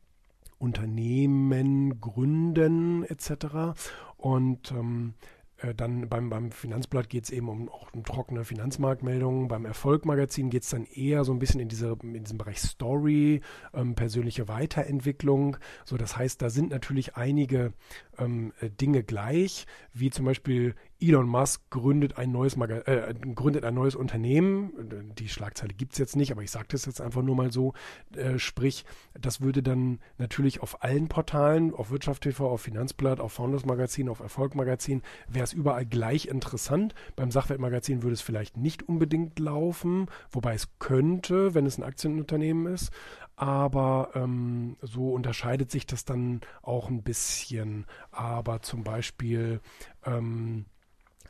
Unternehmen gründen etc. Und ähm, äh, dann beim, beim Finanzblatt geht es eben um, auch um trockene Finanzmarktmeldungen. Beim Erfolgmagazin geht es dann eher so ein bisschen in, diese, in diesem Bereich Story, ähm, persönliche Weiterentwicklung. So, das heißt, da sind natürlich einige ähm, äh, Dinge gleich, wie zum Beispiel Elon Musk gründet ein neues, Maga äh, gründet ein neues Unternehmen. Die Schlagzeile gibt es jetzt nicht, aber ich sage das jetzt einfach nur mal so. Äh, sprich, das würde dann natürlich auf allen Portalen, auf Wirtschaft TV, auf Finanzblatt, auf Founders Magazin, auf Erfolg Magazin, wäre es überall gleich interessant. Beim Sachwertmagazin würde es vielleicht nicht unbedingt laufen, wobei es könnte, wenn es ein Aktienunternehmen ist aber ähm, so unterscheidet sich das dann auch ein bisschen. Aber zum Beispiel ähm,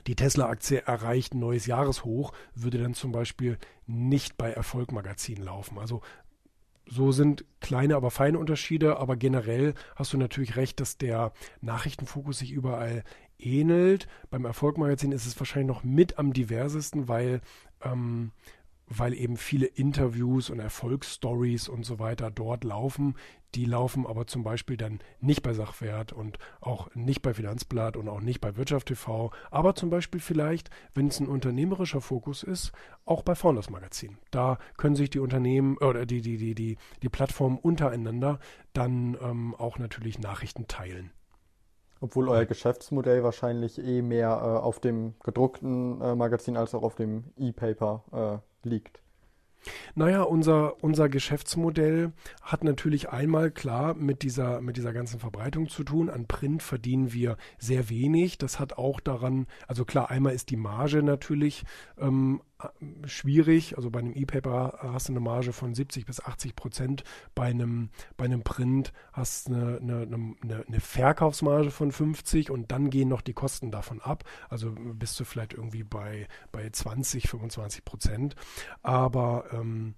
die Tesla-Aktie erreicht ein neues Jahreshoch, würde dann zum Beispiel nicht bei Erfolg Magazin laufen. Also so sind kleine, aber feine Unterschiede, aber generell hast du natürlich recht, dass der Nachrichtenfokus sich überall ähnelt. Beim Erfolgmagazin ist es wahrscheinlich noch mit am diversesten, weil ähm, weil eben viele Interviews und Erfolgsstories und so weiter dort laufen. Die laufen aber zum Beispiel dann nicht bei Sachwert und auch nicht bei Finanzblatt und auch nicht bei Wirtschaft TV, aber zum Beispiel vielleicht, wenn es ein unternehmerischer Fokus ist, auch bei Founders Magazin. Da können sich die Unternehmen oder die, die, die, die, die Plattformen untereinander dann ähm, auch natürlich Nachrichten teilen. Obwohl euer Geschäftsmodell wahrscheinlich eh mehr äh, auf dem gedruckten äh, Magazin als auch auf dem E-Paper äh, liegt. Naja, unser, unser Geschäftsmodell hat natürlich einmal klar mit dieser, mit dieser ganzen Verbreitung zu tun. An Print verdienen wir sehr wenig. Das hat auch daran, also klar, einmal ist die Marge natürlich ähm, schwierig. Also bei einem E-Paper hast du eine Marge von 70 bis 80 Prozent. Bei einem, bei einem Print hast du eine, eine, eine, eine, Verkaufsmarge von 50 und dann gehen noch die Kosten davon ab. Also bist du vielleicht irgendwie bei, bei 20, 25 Prozent. Aber ähm,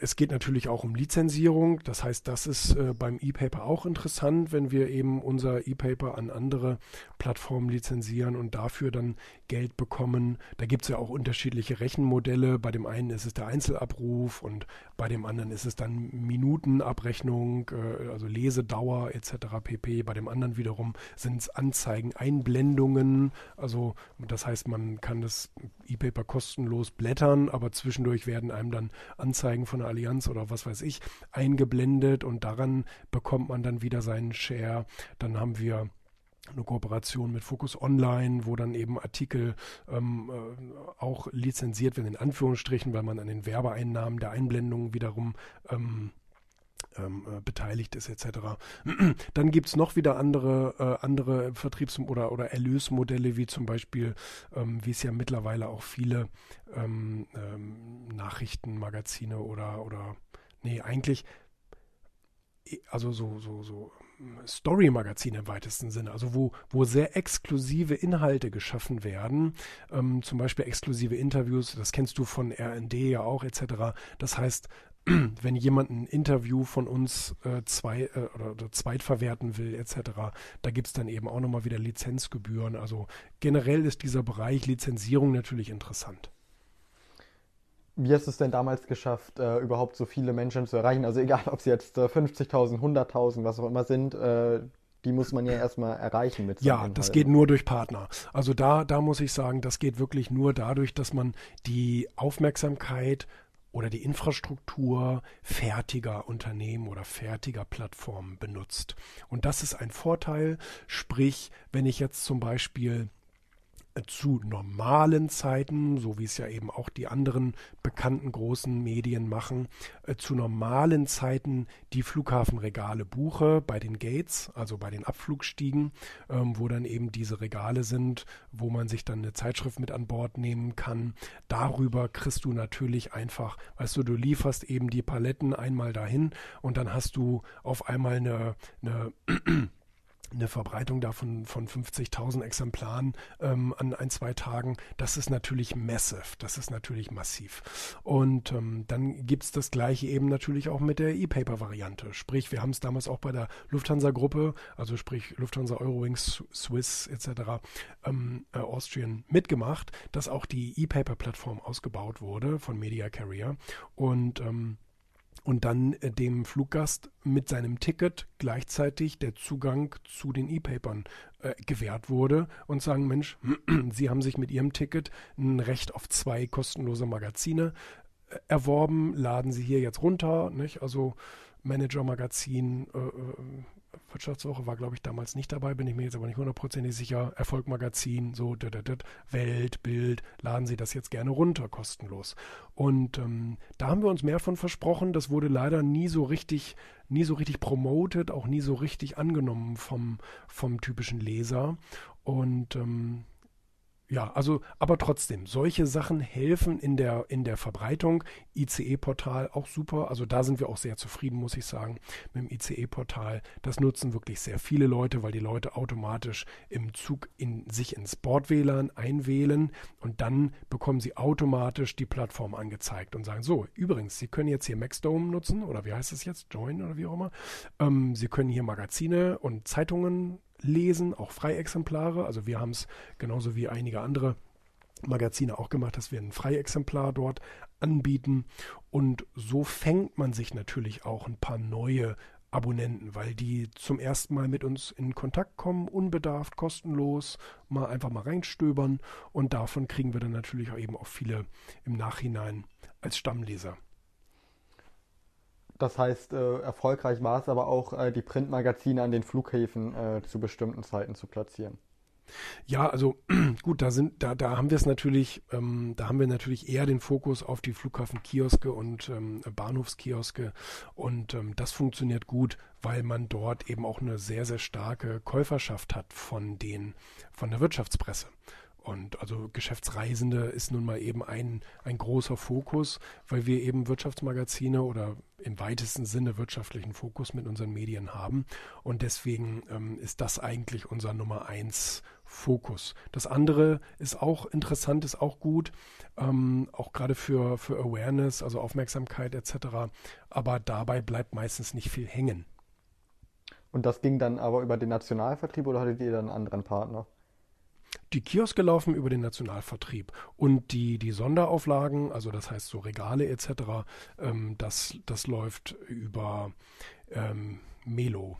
es geht natürlich auch um Lizenzierung. Das heißt, das ist äh, beim E-Paper auch interessant, wenn wir eben unser E-Paper an andere Plattformen lizenzieren und dafür dann Geld bekommen. Da gibt es ja auch unterschiedliche Rechenmodelle. Bei dem einen ist es der Einzelabruf und bei dem anderen ist es dann Minutenabrechnung, äh, also Lesedauer etc. pp. Bei dem anderen wiederum sind es Anzeigen, Einblendungen. Also das heißt, man kann das E-Paper kostenlos blättern, aber zwischendurch werden einem dann Anzeigen von der Allianz oder was weiß ich eingeblendet und daran bekommt man dann wieder seinen Share. Dann haben wir eine Kooperation mit Focus Online, wo dann eben Artikel ähm, äh, auch lizenziert werden, in Anführungsstrichen, weil man an den Werbeeinnahmen der Einblendungen wiederum ähm, ähm, äh, beteiligt ist etc. Dann gibt es noch wieder andere, äh, andere Vertriebs- oder, oder Erlösmodelle, wie zum Beispiel, ähm, wie es ja mittlerweile auch viele ähm, ähm Nachrichtenmagazine oder, oder nee, eigentlich also so, so, so Story-Magazin im weitesten Sinne, also wo, wo sehr exklusive Inhalte geschaffen werden, ähm, zum Beispiel exklusive Interviews, das kennst du von RND ja auch etc. Das heißt, wenn jemand ein Interview von uns äh, zwei, äh, oder, oder zweitverwerten will etc., da gibt es dann eben auch nochmal wieder Lizenzgebühren. Also generell ist dieser Bereich Lizenzierung natürlich interessant. Wie hast du es denn damals geschafft, äh, überhaupt so viele Menschen zu erreichen? Also egal, ob es jetzt äh, 50.000, 100.000, was auch immer sind, äh, die muss man ja erstmal erreichen mit Ja, das geht nur durch Partner. Also da, da muss ich sagen, das geht wirklich nur dadurch, dass man die Aufmerksamkeit oder die Infrastruktur fertiger Unternehmen oder fertiger Plattformen benutzt. Und das ist ein Vorteil, sprich, wenn ich jetzt zum Beispiel zu normalen Zeiten, so wie es ja eben auch die anderen bekannten großen Medien machen, äh, zu normalen Zeiten die Flughafenregale buche bei den Gates, also bei den Abflugstiegen, ähm, wo dann eben diese Regale sind, wo man sich dann eine Zeitschrift mit an Bord nehmen kann. Darüber kriegst du natürlich einfach, weißt du, du lieferst eben die Paletten einmal dahin und dann hast du auf einmal eine, eine eine Verbreitung davon von 50.000 Exemplaren ähm, an ein, zwei Tagen, das ist natürlich massive, das ist natürlich massiv. Und ähm, dann gibt es das gleiche eben natürlich auch mit der E-Paper-Variante. Sprich, wir haben es damals auch bei der Lufthansa-Gruppe, also sprich Lufthansa, Eurowings, Swiss etc., ähm, äh, Austrian mitgemacht, dass auch die E-Paper-Plattform ausgebaut wurde von Media Carrier. Und ähm, und dann äh, dem Fluggast mit seinem Ticket gleichzeitig der Zugang zu den E-Papern äh, gewährt wurde und sagen, Mensch, Sie haben sich mit Ihrem Ticket ein Recht auf zwei kostenlose Magazine äh, erworben, laden Sie hier jetzt runter, nicht? Also Manager Magazin, äh, äh Wirtschaftswoche war, glaube ich, damals nicht dabei, bin ich mir jetzt aber nicht hundertprozentig sicher. Erfolgmagazin, so, dit, dit, dit, Welt, Bild, laden Sie das jetzt gerne runter, kostenlos. Und ähm, da haben wir uns mehr von versprochen. Das wurde leider nie so richtig, nie so richtig promoted, auch nie so richtig angenommen vom, vom typischen Leser. Und ähm, ja, also, aber trotzdem, solche Sachen helfen in der, in der Verbreitung. ICE-Portal auch super. Also da sind wir auch sehr zufrieden, muss ich sagen, mit dem ICE-Portal. Das nutzen wirklich sehr viele Leute, weil die Leute automatisch im Zug in, sich ins Bord-WLAN einwählen und dann bekommen sie automatisch die Plattform angezeigt und sagen, so, übrigens, Sie können jetzt hier Maxdome nutzen oder wie heißt es jetzt? Join oder wie auch immer. Ähm, Sie können hier Magazine und Zeitungen lesen, auch Freiexemplare. Also wir haben es genauso wie einige andere Magazine auch gemacht, dass wir ein Freiexemplar dort anbieten. Und so fängt man sich natürlich auch ein paar neue Abonnenten, weil die zum ersten Mal mit uns in Kontakt kommen, unbedarft, kostenlos, mal einfach mal reinstöbern und davon kriegen wir dann natürlich auch eben auch viele im Nachhinein als Stammleser. Das heißt, äh, erfolgreich war es aber auch, äh, die Printmagazine an den Flughäfen äh, zu bestimmten Zeiten zu platzieren. Ja, also gut, da sind, da, da haben wir es natürlich, ähm, da haben wir natürlich eher den Fokus auf die Flughafenkioske und ähm, Bahnhofskioske und ähm, das funktioniert gut, weil man dort eben auch eine sehr, sehr starke Käuferschaft hat von den, von der Wirtschaftspresse. Und also Geschäftsreisende ist nun mal eben ein, ein großer Fokus, weil wir eben Wirtschaftsmagazine oder im weitesten Sinne wirtschaftlichen Fokus mit unseren Medien haben. Und deswegen ähm, ist das eigentlich unser Nummer eins Fokus. Das andere ist auch interessant, ist auch gut, ähm, auch gerade für, für Awareness, also Aufmerksamkeit etc. Aber dabei bleibt meistens nicht viel hängen. Und das ging dann aber über den Nationalvertrieb oder hattet ihr dann einen anderen Partner? Die Kioske laufen über den Nationalvertrieb und die, die Sonderauflagen, also das heißt so Regale etc., ähm, das, das läuft über ähm, Melo.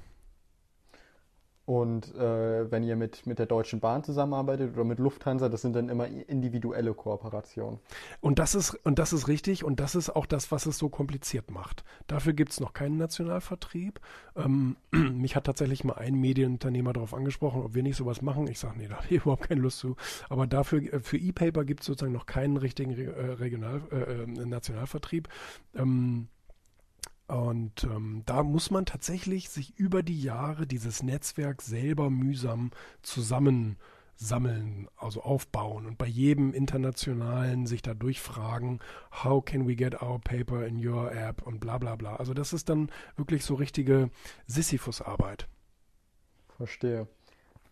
Und äh, wenn ihr mit, mit der Deutschen Bahn zusammenarbeitet oder mit Lufthansa, das sind dann immer individuelle Kooperationen. Und das ist, und das ist richtig und das ist auch das, was es so kompliziert macht. Dafür gibt es noch keinen Nationalvertrieb. Ähm, mich hat tatsächlich mal ein Medienunternehmer darauf angesprochen, ob wir nicht sowas machen. Ich sage, nee, da habe ich überhaupt keine Lust zu. Aber dafür, äh, für E-Paper gibt es sozusagen noch keinen richtigen äh, Regional, äh, äh, Nationalvertrieb. Ähm, und ähm, da muss man tatsächlich sich über die Jahre dieses Netzwerk selber mühsam zusammensammeln, also aufbauen und bei jedem internationalen sich da durchfragen, how can we get our paper in your app und bla bla bla. Also das ist dann wirklich so richtige Sisyphus-Arbeit. Verstehe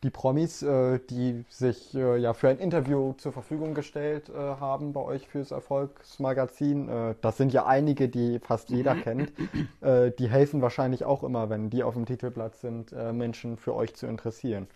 die Promis, äh, die sich äh, ja für ein Interview zur Verfügung gestellt äh, haben bei euch fürs Erfolgsmagazin. Äh, das sind ja einige, die fast jeder kennt. Äh, die helfen wahrscheinlich auch immer, wenn die auf dem Titelblatt sind, äh, Menschen für euch zu interessieren.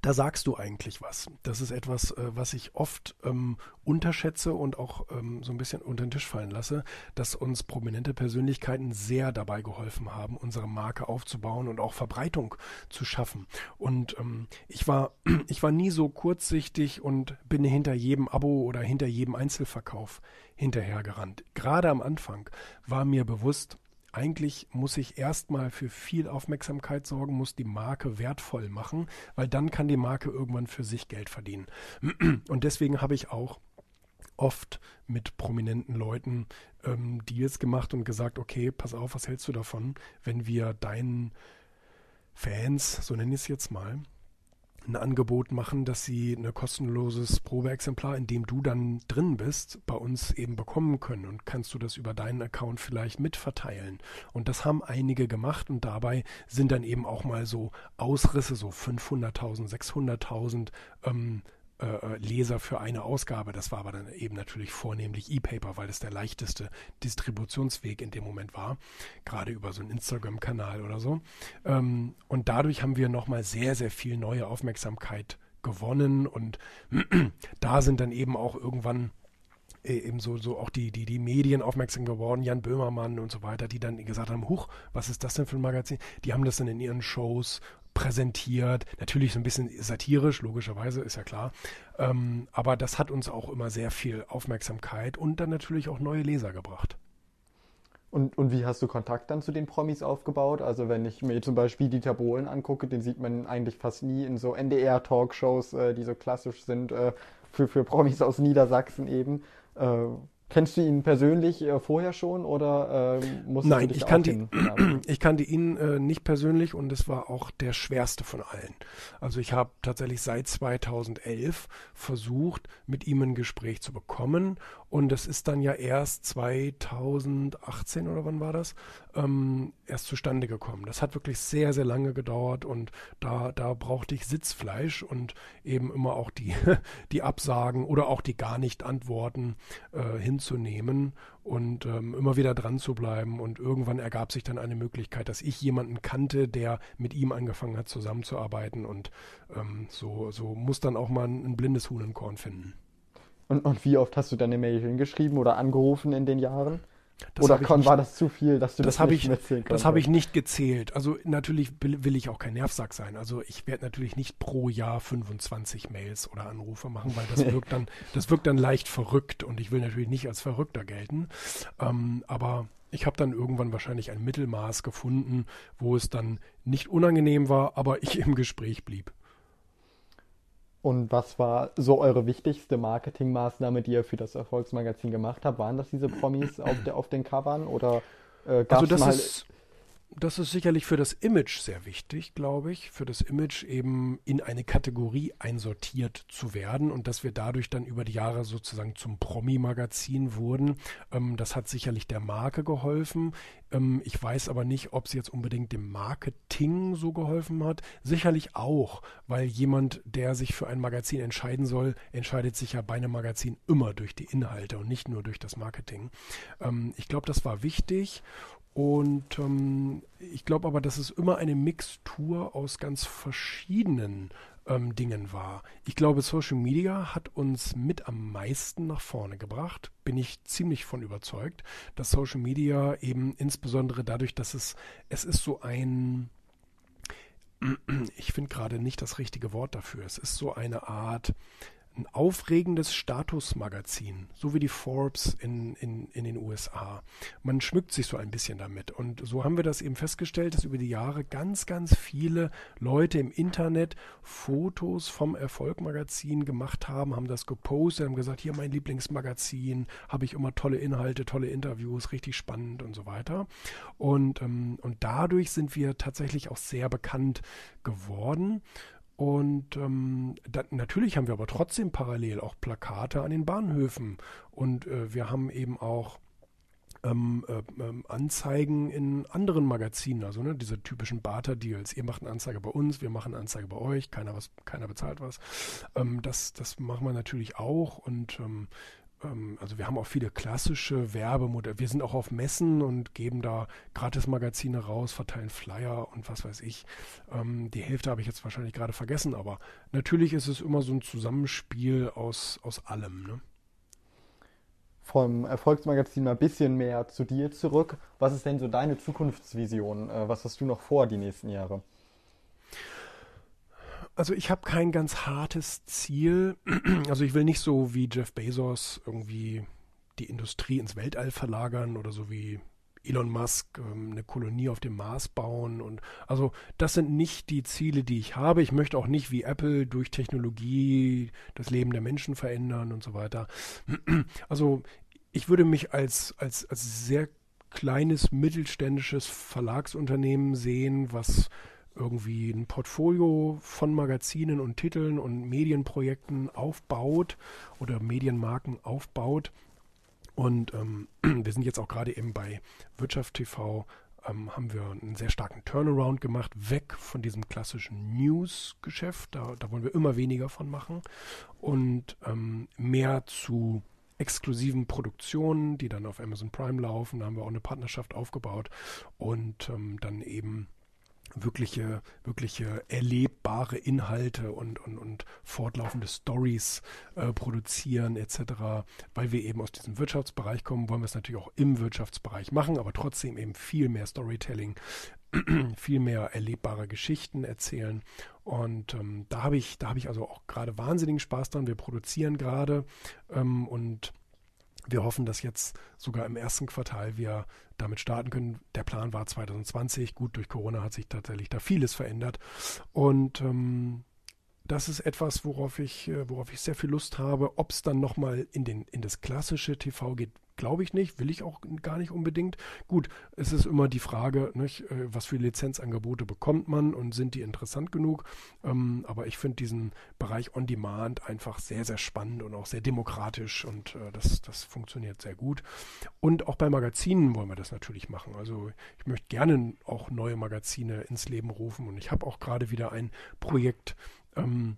Da sagst du eigentlich was. Das ist etwas, äh, was ich oft ähm, unterschätze und auch ähm, so ein bisschen unter den Tisch fallen lasse, dass uns prominente Persönlichkeiten sehr dabei geholfen haben, unsere Marke aufzubauen und auch Verbreitung zu schaffen. Und ähm, ich war, ich war nie so kurzsichtig und bin hinter jedem Abo oder hinter jedem Einzelverkauf hinterhergerannt. Gerade am Anfang war mir bewusst, eigentlich muss ich erstmal für viel Aufmerksamkeit sorgen, muss die Marke wertvoll machen, weil dann kann die Marke irgendwann für sich Geld verdienen. Und deswegen habe ich auch oft mit prominenten Leuten ähm, Deals gemacht und gesagt, okay, pass auf, was hältst du davon, wenn wir deinen Fans, so nenne ich es jetzt mal, ein Angebot machen, dass sie ein kostenloses Probeexemplar, in dem du dann drin bist, bei uns eben bekommen können und kannst du das über deinen Account vielleicht mitverteilen. Und das haben einige gemacht und dabei sind dann eben auch mal so Ausrisse, so 500.000, 600.000 ähm, äh, Leser für eine Ausgabe. Das war aber dann eben natürlich vornehmlich E-Paper, weil es der leichteste Distributionsweg in dem Moment war, gerade über so einen Instagram-Kanal oder so. Ähm, und dadurch haben wir nochmal sehr, sehr viel neue Aufmerksamkeit gewonnen und da sind dann eben auch irgendwann äh, eben so, so auch die, die, die Medien aufmerksam geworden, Jan Böhmermann und so weiter, die dann gesagt haben, huch, was ist das denn für ein Magazin? Die haben das dann in ihren Shows präsentiert. Natürlich so ein bisschen satirisch, logischerweise, ist ja klar. Ähm, aber das hat uns auch immer sehr viel Aufmerksamkeit und dann natürlich auch neue Leser gebracht. Und, und wie hast du Kontakt dann zu den Promis aufgebaut? Also wenn ich mir zum Beispiel Dieter Bohlen angucke, den sieht man eigentlich fast nie in so NDR-Talkshows, äh, die so klassisch sind äh, für, für Promis aus Niedersachsen eben. Äh, Kennst du ihn persönlich äh, vorher schon oder äh, musst Nein, du dich ich kannte, ihn, ich kannte ihn äh, nicht persönlich und es war auch der schwerste von allen. Also ich habe tatsächlich seit 2011 versucht, mit ihm ein Gespräch zu bekommen und es ist dann ja erst 2018 oder wann war das, ähm, erst zustande gekommen. Das hat wirklich sehr, sehr lange gedauert und da, da brauchte ich Sitzfleisch und eben immer auch die, die Absagen oder auch die gar nicht Antworten äh, hinzunehmen und ähm, immer wieder dran zu bleiben. Und irgendwann ergab sich dann eine Möglichkeit, dass ich jemanden kannte, der mit ihm angefangen hat zusammenzuarbeiten und ähm, so, so muss dann auch mal ein, ein blindes Huhn im Korn finden. Und, und wie oft hast du deine Mail hingeschrieben oder angerufen in den Jahren? Das Oder kon, war das zu viel, dass du das, das nicht ich, Das habe ich nicht gezählt. Also natürlich will ich auch kein Nervsack sein. Also ich werde natürlich nicht pro Jahr 25 Mails oder Anrufe machen, weil das wirkt dann, das wirkt dann leicht verrückt und ich will natürlich nicht als Verrückter gelten. Ähm, aber ich habe dann irgendwann wahrscheinlich ein Mittelmaß gefunden, wo es dann nicht unangenehm war, aber ich im Gespräch blieb. Und was war so eure wichtigste Marketingmaßnahme, die ihr für das Erfolgsmagazin gemacht habt? Waren das diese Promis auf, der, auf den Covern oder äh, gab es also mal... Das ist sicherlich für das Image sehr wichtig, glaube ich, für das Image eben in eine Kategorie einsortiert zu werden und dass wir dadurch dann über die Jahre sozusagen zum Promi-Magazin wurden. Ähm, das hat sicherlich der Marke geholfen. Ähm, ich weiß aber nicht, ob es jetzt unbedingt dem Marketing so geholfen hat. Sicherlich auch, weil jemand, der sich für ein Magazin entscheiden soll, entscheidet sich ja bei einem Magazin immer durch die Inhalte und nicht nur durch das Marketing. Ähm, ich glaube, das war wichtig und ähm, ich glaube aber, dass es immer eine Mixtur aus ganz verschiedenen ähm, Dingen war. Ich glaube, Social Media hat uns mit am meisten nach vorne gebracht. Bin ich ziemlich von überzeugt, dass Social Media eben insbesondere dadurch, dass es, es ist so ein, ich finde gerade nicht das richtige Wort dafür. Es ist so eine Art, ein aufregendes Statusmagazin, so wie die Forbes in, in, in den USA. Man schmückt sich so ein bisschen damit. Und so haben wir das eben festgestellt, dass über die Jahre ganz, ganz viele Leute im Internet Fotos vom Erfolgmagazin gemacht haben, haben das gepostet, haben gesagt, hier mein Lieblingsmagazin, habe ich immer tolle Inhalte, tolle Interviews, richtig spannend und so weiter. Und, ähm, und dadurch sind wir tatsächlich auch sehr bekannt geworden. Und ähm, da, natürlich haben wir aber trotzdem parallel auch Plakate an den Bahnhöfen. Und äh, wir haben eben auch ähm, äh, ähm, Anzeigen in anderen Magazinen, also ne, diese typischen Barter-Deals. Ihr macht eine Anzeige bei uns, wir machen eine Anzeige bei euch, keiner, was, keiner bezahlt was. Ähm, das, das machen wir natürlich auch und ähm, also wir haben auch viele klassische Werbemodelle. Wir sind auch auf Messen und geben da Gratis-Magazine raus, verteilen Flyer und was weiß ich. Ähm, die Hälfte habe ich jetzt wahrscheinlich gerade vergessen, aber natürlich ist es immer so ein Zusammenspiel aus, aus allem. Ne? Vom Erfolgsmagazin mal ein bisschen mehr zu dir zurück. Was ist denn so deine Zukunftsvision? Äh, was hast du noch vor die nächsten Jahre? Also ich habe kein ganz hartes Ziel. Also ich will nicht so wie Jeff Bezos irgendwie die Industrie ins Weltall verlagern oder so wie Elon Musk ähm, eine Kolonie auf dem Mars bauen und also das sind nicht die Ziele, die ich habe. Ich möchte auch nicht wie Apple durch Technologie das Leben der Menschen verändern und so weiter. Also ich würde mich als als als sehr kleines mittelständisches Verlagsunternehmen sehen, was irgendwie ein Portfolio von Magazinen und Titeln und Medienprojekten aufbaut oder Medienmarken aufbaut. Und ähm, wir sind jetzt auch gerade eben bei Wirtschaft TV, ähm, haben wir einen sehr starken Turnaround gemacht, weg von diesem klassischen News-Geschäft. Da, da, wollen wir immer weniger von machen und ähm, mehr zu exklusiven Produktionen, die dann auf Amazon Prime laufen. Da haben wir auch eine Partnerschaft aufgebaut und ähm, dann eben wirkliche, wirkliche erlebbare Inhalte und, und, und fortlaufende Stories äh, produzieren etc. Weil wir eben aus diesem Wirtschaftsbereich kommen, wollen wir es natürlich auch im Wirtschaftsbereich machen, aber trotzdem eben viel mehr Storytelling, viel mehr erlebbare Geschichten erzählen. Und ähm, da habe ich, da habe ich also auch gerade wahnsinnigen Spaß dran. Wir produzieren gerade ähm, und wir hoffen, dass jetzt sogar im ersten Quartal wir damit starten können. Der Plan war 2020. Gut, durch Corona hat sich tatsächlich da vieles verändert. Und ähm, das ist etwas, worauf ich, äh, worauf ich sehr viel Lust habe. Ob es dann nochmal in, in das klassische TV geht, Glaube ich nicht, will ich auch gar nicht unbedingt. Gut, es ist immer die Frage, nicht, äh, was für Lizenzangebote bekommt man und sind die interessant genug. Ähm, aber ich finde diesen Bereich On Demand einfach sehr, sehr spannend und auch sehr demokratisch und äh, das, das funktioniert sehr gut. Und auch bei Magazinen wollen wir das natürlich machen. Also ich möchte gerne auch neue Magazine ins Leben rufen und ich habe auch gerade wieder ein Projekt. Ähm,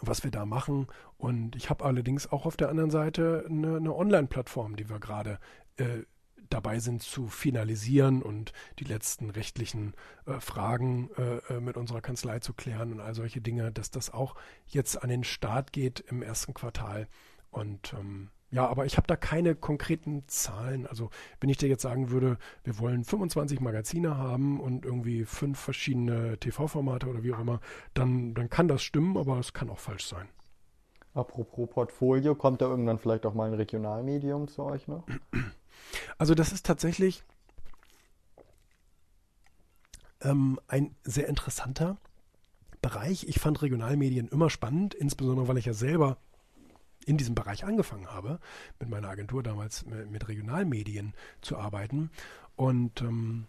was wir da machen. Und ich habe allerdings auch auf der anderen Seite eine, eine Online-Plattform, die wir gerade äh, dabei sind zu finalisieren und die letzten rechtlichen äh, Fragen äh, äh, mit unserer Kanzlei zu klären und all solche Dinge, dass das auch jetzt an den Start geht im ersten Quartal. Und ähm, ja, aber ich habe da keine konkreten Zahlen. Also wenn ich dir jetzt sagen würde, wir wollen 25 Magazine haben und irgendwie fünf verschiedene TV-Formate oder wie auch immer, dann, dann kann das stimmen, aber es kann auch falsch sein. Apropos Portfolio, kommt da irgendwann vielleicht auch mal ein Regionalmedium zu euch noch? Also das ist tatsächlich ähm, ein sehr interessanter Bereich. Ich fand Regionalmedien immer spannend, insbesondere weil ich ja selber in diesem Bereich angefangen habe, mit meiner Agentur damals mit Regionalmedien zu arbeiten. Und ähm,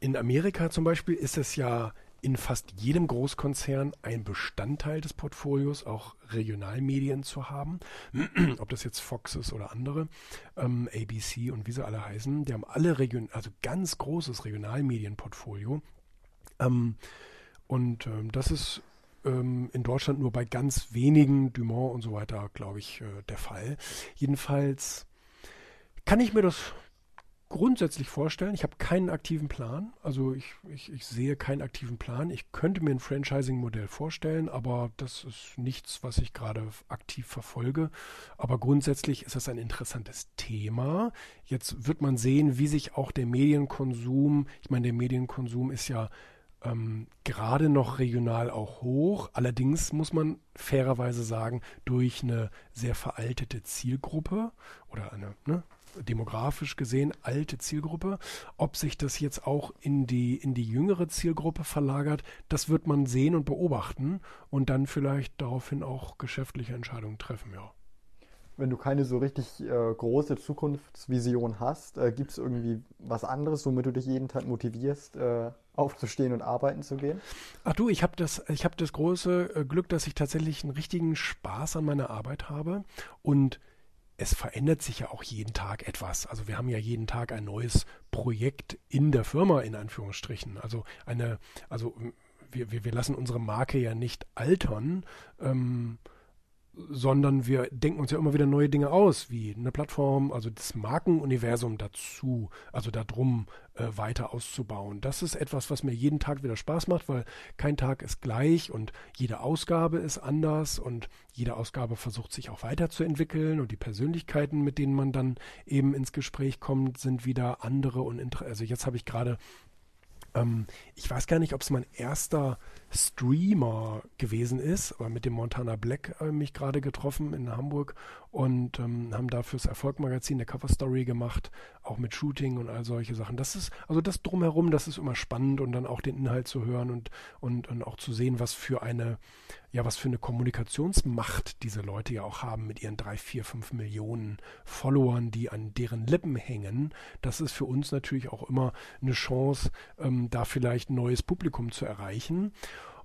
in Amerika zum Beispiel ist es ja in fast jedem Großkonzern ein Bestandteil des Portfolios, auch Regionalmedien zu haben. Ob das jetzt Fox ist oder andere, ähm, ABC und wie sie alle heißen, die haben alle Region, also ganz großes Regionalmedienportfolio. Ähm, und ähm, das ist ähm, in Deutschland nur bei ganz wenigen, Dumont und so weiter, glaube ich, äh, der Fall. Jedenfalls kann ich mir das grundsätzlich vorstellen. Ich habe keinen aktiven Plan. Also ich, ich, ich, sehe keinen aktiven Plan. Ich könnte mir ein Franchising-Modell vorstellen, aber das ist nichts, was ich gerade aktiv verfolge. Aber grundsätzlich ist das ein interessantes Thema. Jetzt wird man sehen, wie sich auch der Medienkonsum, ich meine, der Medienkonsum ist ja ähm, gerade noch regional auch hoch. Allerdings muss man fairerweise sagen, durch eine sehr veraltete Zielgruppe oder eine ne, demografisch gesehen alte Zielgruppe. Ob sich das jetzt auch in die, in die jüngere Zielgruppe verlagert, das wird man sehen und beobachten und dann vielleicht daraufhin auch geschäftliche Entscheidungen treffen, ja wenn du keine so richtig äh, große Zukunftsvision hast, äh, gibt es irgendwie was anderes, womit du dich jeden Tag motivierst, äh, aufzustehen und arbeiten zu gehen? Ach du, ich habe das, ich habe das große äh, Glück, dass ich tatsächlich einen richtigen Spaß an meiner Arbeit habe und es verändert sich ja auch jeden Tag etwas. Also wir haben ja jeden Tag ein neues Projekt in der Firma in Anführungsstrichen. Also eine, also wir, wir, wir lassen unsere Marke ja nicht altern. Ähm, sondern wir denken uns ja immer wieder neue Dinge aus, wie eine Plattform, also das Markenuniversum dazu, also darum äh, weiter auszubauen. Das ist etwas, was mir jeden Tag wieder Spaß macht, weil kein Tag ist gleich und jede Ausgabe ist anders und jede Ausgabe versucht sich auch weiterzuentwickeln und die Persönlichkeiten, mit denen man dann eben ins Gespräch kommt, sind wieder andere und also jetzt habe ich gerade ähm, ich weiß gar nicht, ob es mein erster Streamer gewesen ist, aber mit dem Montana Black äh, mich gerade getroffen in Hamburg und ähm, haben da fürs Erfolgmagazin eine Coverstory gemacht, auch mit Shooting und all solche Sachen. Das ist, also das drumherum, das ist immer spannend und dann auch den Inhalt zu hören und, und, und auch zu sehen, was für eine, ja, was für eine Kommunikationsmacht diese Leute ja auch haben mit ihren drei, vier, fünf Millionen Followern, die an deren Lippen hängen. Das ist für uns natürlich auch immer eine Chance, ähm, da vielleicht ein neues Publikum zu erreichen.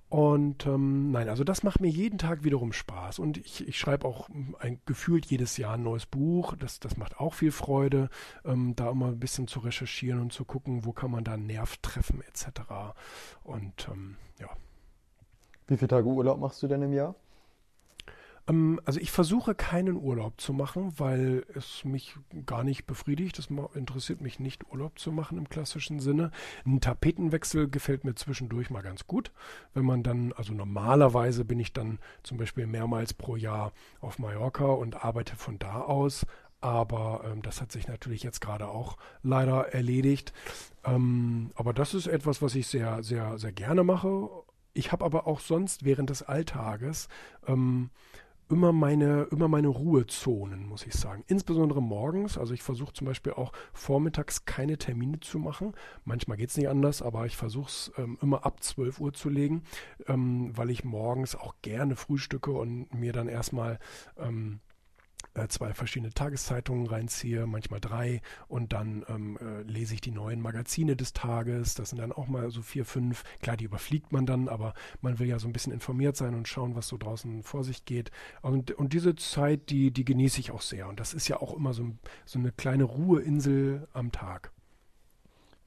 Und ähm, nein, also das macht mir jeden Tag wiederum Spaß. Und ich, ich schreibe auch ein, gefühlt jedes Jahr ein neues Buch. Das, das macht auch viel Freude, ähm, da immer ein bisschen zu recherchieren und zu gucken, wo kann man da einen Nerv treffen etc. Und ähm, ja. Wie viele Tage Urlaub machst du denn im Jahr? Ähm, also ich versuche keinen Urlaub zu machen, weil es mich gar nicht befriedigt. Es interessiert mich nicht, Urlaub zu machen im klassischen Sinne. Ein Tapetenwechsel gefällt mir zwischendurch mal ganz gut. Wenn man dann, also normalerweise bin ich dann zum Beispiel mehrmals pro Jahr auf Mallorca und arbeite von da aus. Aber ähm, das hat sich natürlich jetzt gerade auch leider erledigt. Ähm, aber das ist etwas, was ich sehr, sehr, sehr gerne mache. Ich habe aber auch sonst während des Alltages ähm, immer meine, immer meine Ruhezonen, muss ich sagen. Insbesondere morgens. Also ich versuche zum Beispiel auch vormittags keine Termine zu machen. Manchmal geht es nicht anders, aber ich versuche es ähm, immer ab 12 Uhr zu legen, ähm, weil ich morgens auch gerne frühstücke und mir dann erstmal ähm, äh, zwei verschiedene Tageszeitungen reinziehe, manchmal drei, und dann ähm, äh, lese ich die neuen Magazine des Tages. Das sind dann auch mal so vier, fünf. Klar, die überfliegt man dann, aber man will ja so ein bisschen informiert sein und schauen, was so draußen vor sich geht. Und, und diese Zeit, die, die genieße ich auch sehr. Und das ist ja auch immer so, so eine kleine Ruheinsel am Tag.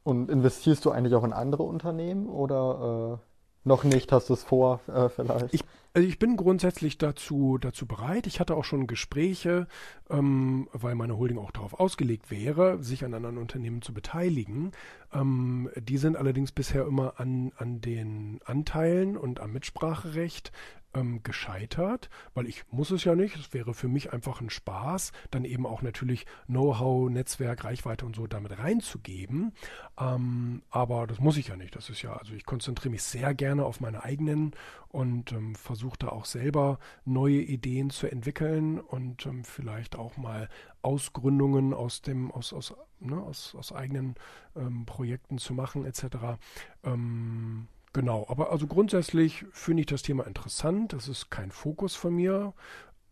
Und investierst du eigentlich auch in andere Unternehmen oder äh noch nicht, hast du es vor, äh, vielleicht? Ich, also ich bin grundsätzlich dazu, dazu bereit. Ich hatte auch schon Gespräche, ähm, weil meine Holding auch darauf ausgelegt wäre, sich an anderen Unternehmen zu beteiligen. Ähm, die sind allerdings bisher immer an, an den Anteilen und am Mitspracherecht ähm, gescheitert, weil ich muss es ja nicht. Es wäre für mich einfach ein Spaß, dann eben auch natürlich Know-how, Netzwerk, Reichweite und so damit reinzugeben. Ähm, aber das muss ich ja nicht. Das ist ja, also ich konzentriere mich sehr gerne auf meine eigenen und ähm, versuche da auch selber neue Ideen zu entwickeln und ähm, vielleicht auch mal Ausgründungen aus dem, aus, aus, ne, aus, aus eigenen ähm, Projekten zu machen, etc. Ähm, Genau, aber also grundsätzlich finde ich das Thema interessant. Das ist kein Fokus von mir,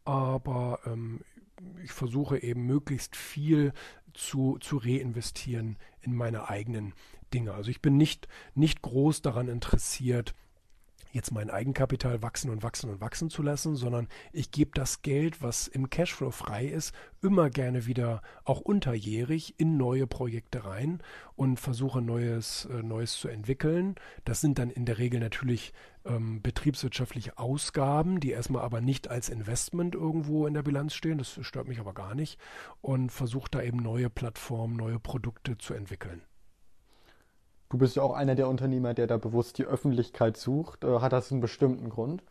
aber ähm, ich versuche eben möglichst viel zu, zu reinvestieren in meine eigenen Dinge. Also ich bin nicht, nicht groß daran interessiert, jetzt mein Eigenkapital wachsen und wachsen und wachsen zu lassen, sondern ich gebe das Geld, was im Cashflow frei ist, immer gerne wieder auch unterjährig in neue Projekte rein und versuche Neues, äh, Neues zu entwickeln. Das sind dann in der Regel natürlich ähm, betriebswirtschaftliche Ausgaben, die erstmal aber nicht als Investment irgendwo in der Bilanz stehen. Das stört mich aber gar nicht und versuche da eben neue Plattformen, neue Produkte zu entwickeln. Du bist ja auch einer der Unternehmer, der da bewusst die Öffentlichkeit sucht. Äh, hat das einen bestimmten Grund?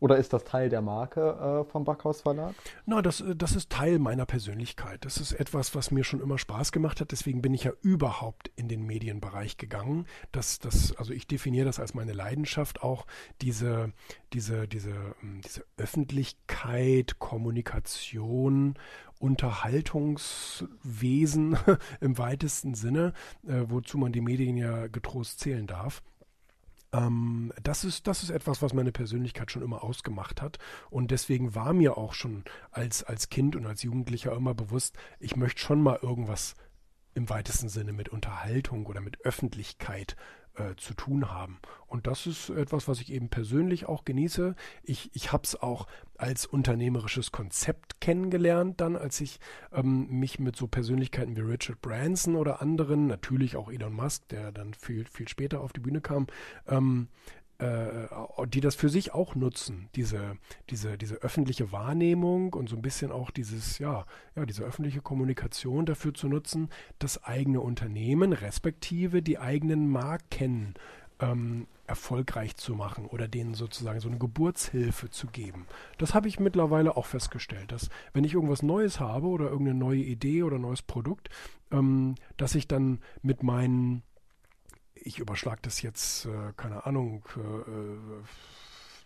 Oder ist das Teil der Marke äh, vom Backhaus Verlag? Na, das, äh, das ist Teil meiner Persönlichkeit. Das ist etwas, was mir schon immer Spaß gemacht hat. Deswegen bin ich ja überhaupt in den Medienbereich gegangen. Das, das, also ich definiere das als meine Leidenschaft auch, diese, diese, diese, ähm, diese Öffentlichkeit, Kommunikation Unterhaltungswesen im weitesten Sinne, äh, wozu man die Medien ja getrost zählen darf. Ähm, das, ist, das ist etwas, was meine Persönlichkeit schon immer ausgemacht hat. Und deswegen war mir auch schon als, als Kind und als Jugendlicher immer bewusst, ich möchte schon mal irgendwas im weitesten Sinne mit Unterhaltung oder mit Öffentlichkeit äh, zu tun haben. Und das ist etwas, was ich eben persönlich auch genieße. Ich, ich habe es auch als unternehmerisches Konzept kennengelernt, dann als ich ähm, mich mit so Persönlichkeiten wie Richard Branson oder anderen, natürlich auch Elon Musk, der dann viel, viel später auf die Bühne kam, ähm, äh, die das für sich auch nutzen, diese, diese, diese öffentliche Wahrnehmung und so ein bisschen auch dieses, ja, ja, diese öffentliche Kommunikation dafür zu nutzen, das eigene Unternehmen respektive die eigenen Marken ähm, erfolgreich zu machen oder denen sozusagen so eine Geburtshilfe zu geben. Das habe ich mittlerweile auch festgestellt, dass wenn ich irgendwas Neues habe oder irgendeine neue Idee oder neues Produkt, ähm, dass ich dann mit meinen ich überschlage das jetzt, äh, keine Ahnung, äh,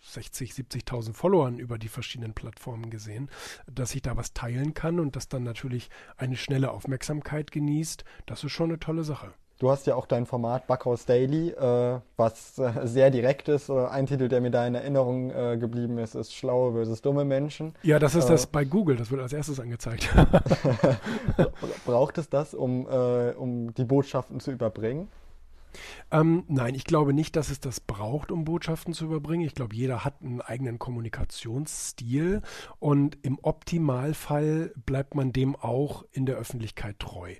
60, 70.000 Followern über die verschiedenen Plattformen gesehen, dass ich da was teilen kann und das dann natürlich eine schnelle Aufmerksamkeit genießt. Das ist schon eine tolle Sache. Du hast ja auch dein Format Backhaus Daily, äh, was äh, sehr direkt ist. Äh, ein Titel, der mir da in Erinnerung äh, geblieben ist, ist Schlaue versus dumme Menschen. Ja, das ist das bei Google, das wird als erstes angezeigt. Braucht es das, um, um die Botschaften zu überbringen? Ähm, nein, ich glaube nicht, dass es das braucht, um Botschaften zu überbringen. Ich glaube, jeder hat einen eigenen Kommunikationsstil und im Optimalfall bleibt man dem auch in der Öffentlichkeit treu.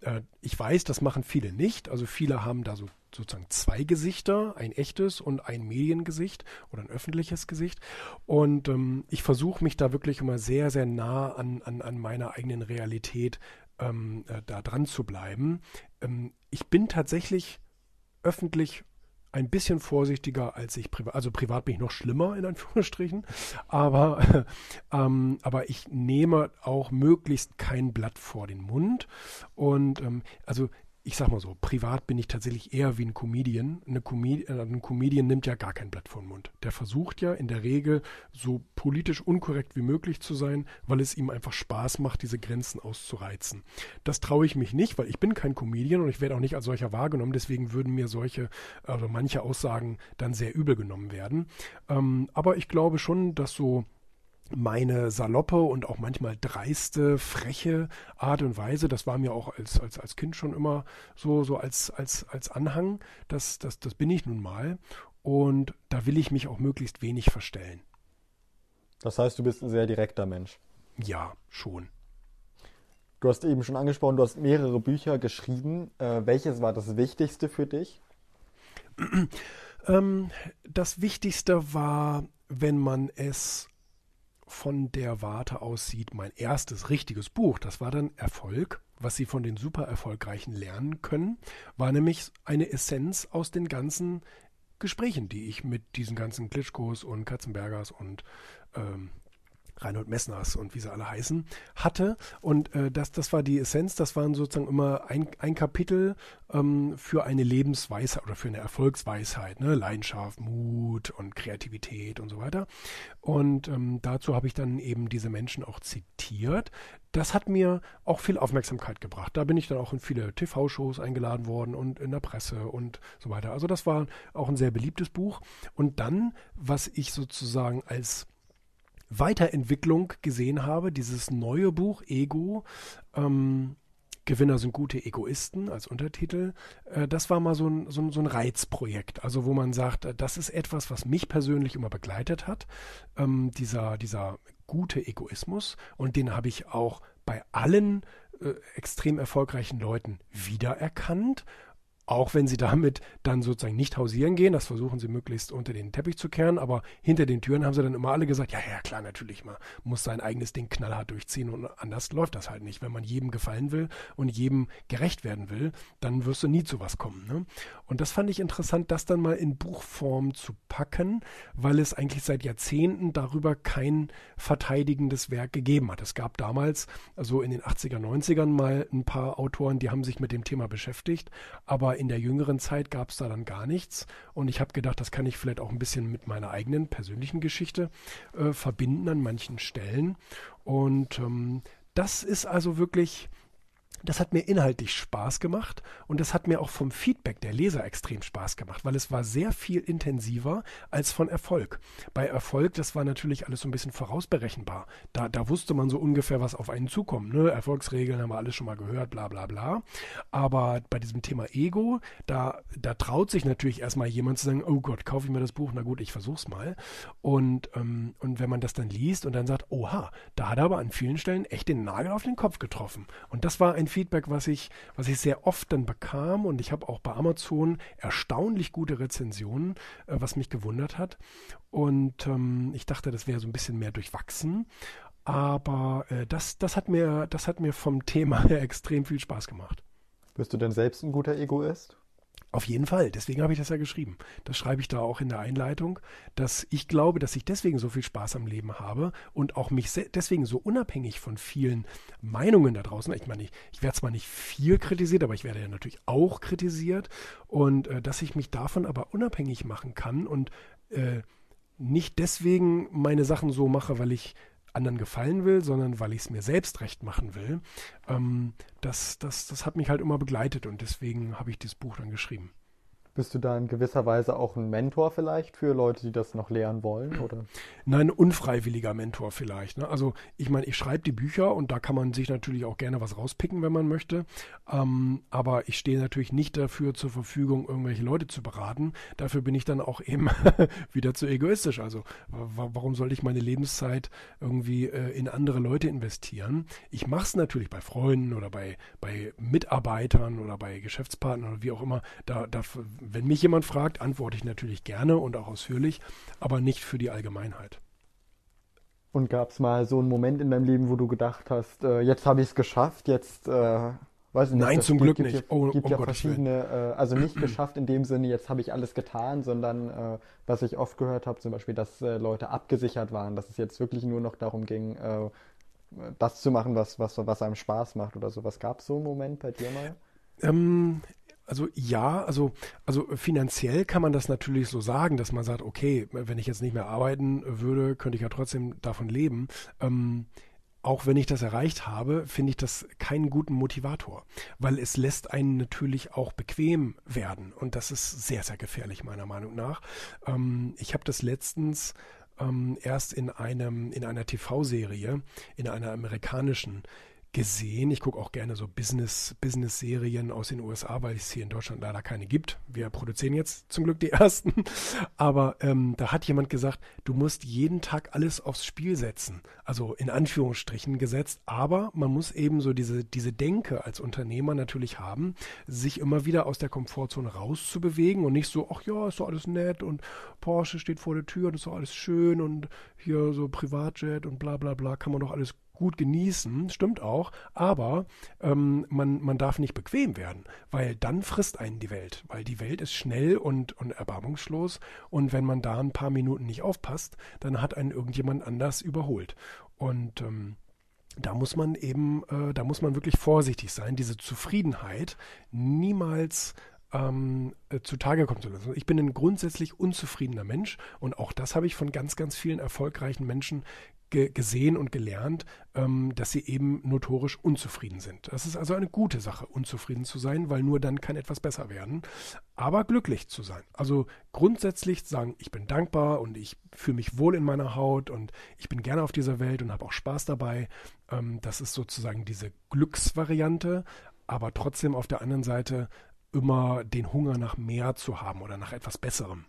Äh, ich weiß, das machen viele nicht. Also viele haben da so sozusagen zwei Gesichter, ein echtes und ein Mediengesicht oder ein öffentliches Gesicht. Und ähm, ich versuche mich da wirklich immer sehr, sehr nah an, an, an meiner eigenen Realität ähm, äh, da dran zu bleiben. Ähm, ich bin tatsächlich öffentlich ein bisschen vorsichtiger als ich privat. Also privat bin ich noch schlimmer in Anführungsstrichen, aber, ähm, aber ich nehme auch möglichst kein Blatt vor den Mund. Und ähm, also ich sag mal so, privat bin ich tatsächlich eher wie ein Comedian. Eine Comedi äh, ein Comedian nimmt ja gar kein Blatt vor den Mund. Der versucht ja in der Regel so politisch unkorrekt wie möglich zu sein, weil es ihm einfach Spaß macht, diese Grenzen auszureizen. Das traue ich mich nicht, weil ich bin kein Comedian und ich werde auch nicht als solcher wahrgenommen. Deswegen würden mir solche, also manche Aussagen dann sehr übel genommen werden. Ähm, aber ich glaube schon, dass so meine saloppe und auch manchmal dreiste, freche Art und Weise, das war mir auch als, als, als Kind schon immer so, so als, als, als Anhang, das, das, das bin ich nun mal. Und da will ich mich auch möglichst wenig verstellen. Das heißt, du bist ein sehr direkter Mensch. Ja, schon. Du hast eben schon angesprochen, du hast mehrere Bücher geschrieben. Äh, welches war das Wichtigste für dich? ähm, das Wichtigste war, wenn man es von der Warte aus sieht, mein erstes richtiges Buch, das war dann Erfolg, was Sie von den super Erfolgreichen lernen können, war nämlich eine Essenz aus den ganzen Gesprächen, die ich mit diesen ganzen Klitschkos und Katzenbergers und ähm, Reinhold Messners und wie sie alle heißen, hatte. Und äh, das, das war die Essenz, das waren sozusagen immer ein, ein Kapitel ähm, für eine Lebensweisheit oder für eine Erfolgsweisheit, ne? Leidenschaft, Mut und Kreativität und so weiter. Und ähm, dazu habe ich dann eben diese Menschen auch zitiert. Das hat mir auch viel Aufmerksamkeit gebracht. Da bin ich dann auch in viele TV-Shows eingeladen worden und in der Presse und so weiter. Also das war auch ein sehr beliebtes Buch. Und dann, was ich sozusagen als Weiterentwicklung gesehen habe, dieses neue Buch Ego, ähm, Gewinner sind gute Egoisten als Untertitel. Äh, das war mal so ein, so, ein, so ein, Reizprojekt, also wo man sagt, äh, das ist etwas, was mich persönlich immer begleitet hat, ähm, dieser, dieser gute Egoismus und den habe ich auch bei allen äh, extrem erfolgreichen Leuten wiedererkannt auch wenn sie damit dann sozusagen nicht hausieren gehen, das versuchen sie möglichst unter den Teppich zu kehren, aber hinter den Türen haben sie dann immer alle gesagt, ja, ja, klar, natürlich, man muss sein eigenes Ding knallhart durchziehen und anders läuft das halt nicht. Wenn man jedem gefallen will und jedem gerecht werden will, dann wirst du nie zu was kommen. Ne? Und das fand ich interessant, das dann mal in Buchform zu packen, weil es eigentlich seit Jahrzehnten darüber kein verteidigendes Werk gegeben hat. Es gab damals, also in den 80er, 90ern mal ein paar Autoren, die haben sich mit dem Thema beschäftigt, aber in der jüngeren Zeit gab es da dann gar nichts. Und ich habe gedacht, das kann ich vielleicht auch ein bisschen mit meiner eigenen persönlichen Geschichte äh, verbinden an manchen Stellen. Und ähm, das ist also wirklich das hat mir inhaltlich Spaß gemacht und das hat mir auch vom Feedback der Leser extrem Spaß gemacht, weil es war sehr viel intensiver als von Erfolg. Bei Erfolg, das war natürlich alles so ein bisschen vorausberechenbar. Da, da wusste man so ungefähr, was auf einen zukommt. Ne? Erfolgsregeln haben wir alles schon mal gehört, bla bla bla. Aber bei diesem Thema Ego, da, da traut sich natürlich erstmal jemand zu sagen, oh Gott, kaufe ich mir das Buch, na gut, ich versuch's mal. Und, ähm, und wenn man das dann liest und dann sagt, oha, da hat er aber an vielen Stellen echt den Nagel auf den Kopf getroffen. Und das war ein Feedback, was ich, was ich sehr oft dann bekam und ich habe auch bei Amazon erstaunlich gute Rezensionen, äh, was mich gewundert hat. Und ähm, ich dachte, das wäre so ein bisschen mehr durchwachsen. Aber äh, das, das, hat mir, das hat mir vom Thema her extrem viel Spaß gemacht. Bist du denn selbst ein guter Egoist? Auf jeden Fall, deswegen habe ich das ja geschrieben. Das schreibe ich da auch in der Einleitung, dass ich glaube, dass ich deswegen so viel Spaß am Leben habe und auch mich deswegen so unabhängig von vielen Meinungen da draußen. Ich meine, ich, ich werde zwar nicht viel kritisiert, aber ich werde ja natürlich auch kritisiert und äh, dass ich mich davon aber unabhängig machen kann und äh, nicht deswegen meine Sachen so mache, weil ich anderen gefallen will, sondern weil ich es mir selbst recht machen will. Ähm, das, das, das hat mich halt immer begleitet und deswegen habe ich dieses Buch dann geschrieben. Bist du da in gewisser Weise auch ein Mentor vielleicht für Leute, die das noch lernen wollen? Oder? Nein, ein unfreiwilliger Mentor vielleicht. Ne? Also ich meine, ich schreibe die Bücher und da kann man sich natürlich auch gerne was rauspicken, wenn man möchte. Ähm, aber ich stehe natürlich nicht dafür zur Verfügung, irgendwelche Leute zu beraten. Dafür bin ich dann auch eben wieder zu egoistisch. Also warum sollte ich meine Lebenszeit irgendwie äh, in andere Leute investieren? Ich mache es natürlich bei Freunden oder bei, bei Mitarbeitern oder bei Geschäftspartnern oder wie auch immer. Da, da wenn mich jemand fragt, antworte ich natürlich gerne und auch ausführlich, aber nicht für die Allgemeinheit. Und gab es mal so einen Moment in deinem Leben, wo du gedacht hast, äh, jetzt habe ich es geschafft, jetzt äh, weiß ich nicht. Nein, zum gibt, Glück gibt nicht. Ja, oh, gibt um ja verschiedene, äh, also nicht geschafft in dem Sinne, jetzt habe ich alles getan, sondern äh, was ich oft gehört habe, zum Beispiel, dass äh, Leute abgesichert waren, dass es jetzt wirklich nur noch darum ging, äh, das zu machen, was, was, was einem Spaß macht oder so. Was gab es so einen Moment bei dir mal? Ähm, also ja, also, also finanziell kann man das natürlich so sagen, dass man sagt, okay, wenn ich jetzt nicht mehr arbeiten würde, könnte ich ja trotzdem davon leben. Ähm, auch wenn ich das erreicht habe, finde ich das keinen guten Motivator, weil es lässt einen natürlich auch bequem werden und das ist sehr, sehr gefährlich meiner Meinung nach. Ähm, ich habe das letztens ähm, erst in einem in einer TV-Serie, in einer amerikanischen gesehen. Ich gucke auch gerne so Business, Business-Serien aus den USA, weil es hier in Deutschland leider keine gibt. Wir produzieren jetzt zum Glück die ersten. Aber ähm, da hat jemand gesagt, du musst jeden Tag alles aufs Spiel setzen. Also in Anführungsstrichen gesetzt. Aber man muss eben so diese, diese Denke als Unternehmer natürlich haben, sich immer wieder aus der Komfortzone rauszubewegen und nicht so, ach ja, ist doch alles nett und Porsche steht vor der Tür und ist doch alles schön und hier so Privatjet und bla bla bla, kann man doch alles gut genießen, stimmt auch, aber ähm, man, man darf nicht bequem werden, weil dann frisst einen die Welt, weil die Welt ist schnell und, und erbarmungslos und wenn man da ein paar Minuten nicht aufpasst, dann hat einen irgendjemand anders überholt. Und ähm, da muss man eben, äh, da muss man wirklich vorsichtig sein, diese Zufriedenheit niemals ähm, äh, zutage kommen zu lassen. Ich bin ein grundsätzlich unzufriedener Mensch und auch das habe ich von ganz, ganz vielen erfolgreichen Menschen ge gesehen und gelernt, ähm, dass sie eben notorisch unzufrieden sind. Das ist also eine gute Sache, unzufrieden zu sein, weil nur dann kann etwas besser werden. Aber glücklich zu sein. Also grundsätzlich sagen, ich bin dankbar und ich fühle mich wohl in meiner Haut und ich bin gerne auf dieser Welt und habe auch Spaß dabei. Ähm, das ist sozusagen diese Glücksvariante, aber trotzdem auf der anderen Seite immer den Hunger nach mehr zu haben oder nach etwas Besserem.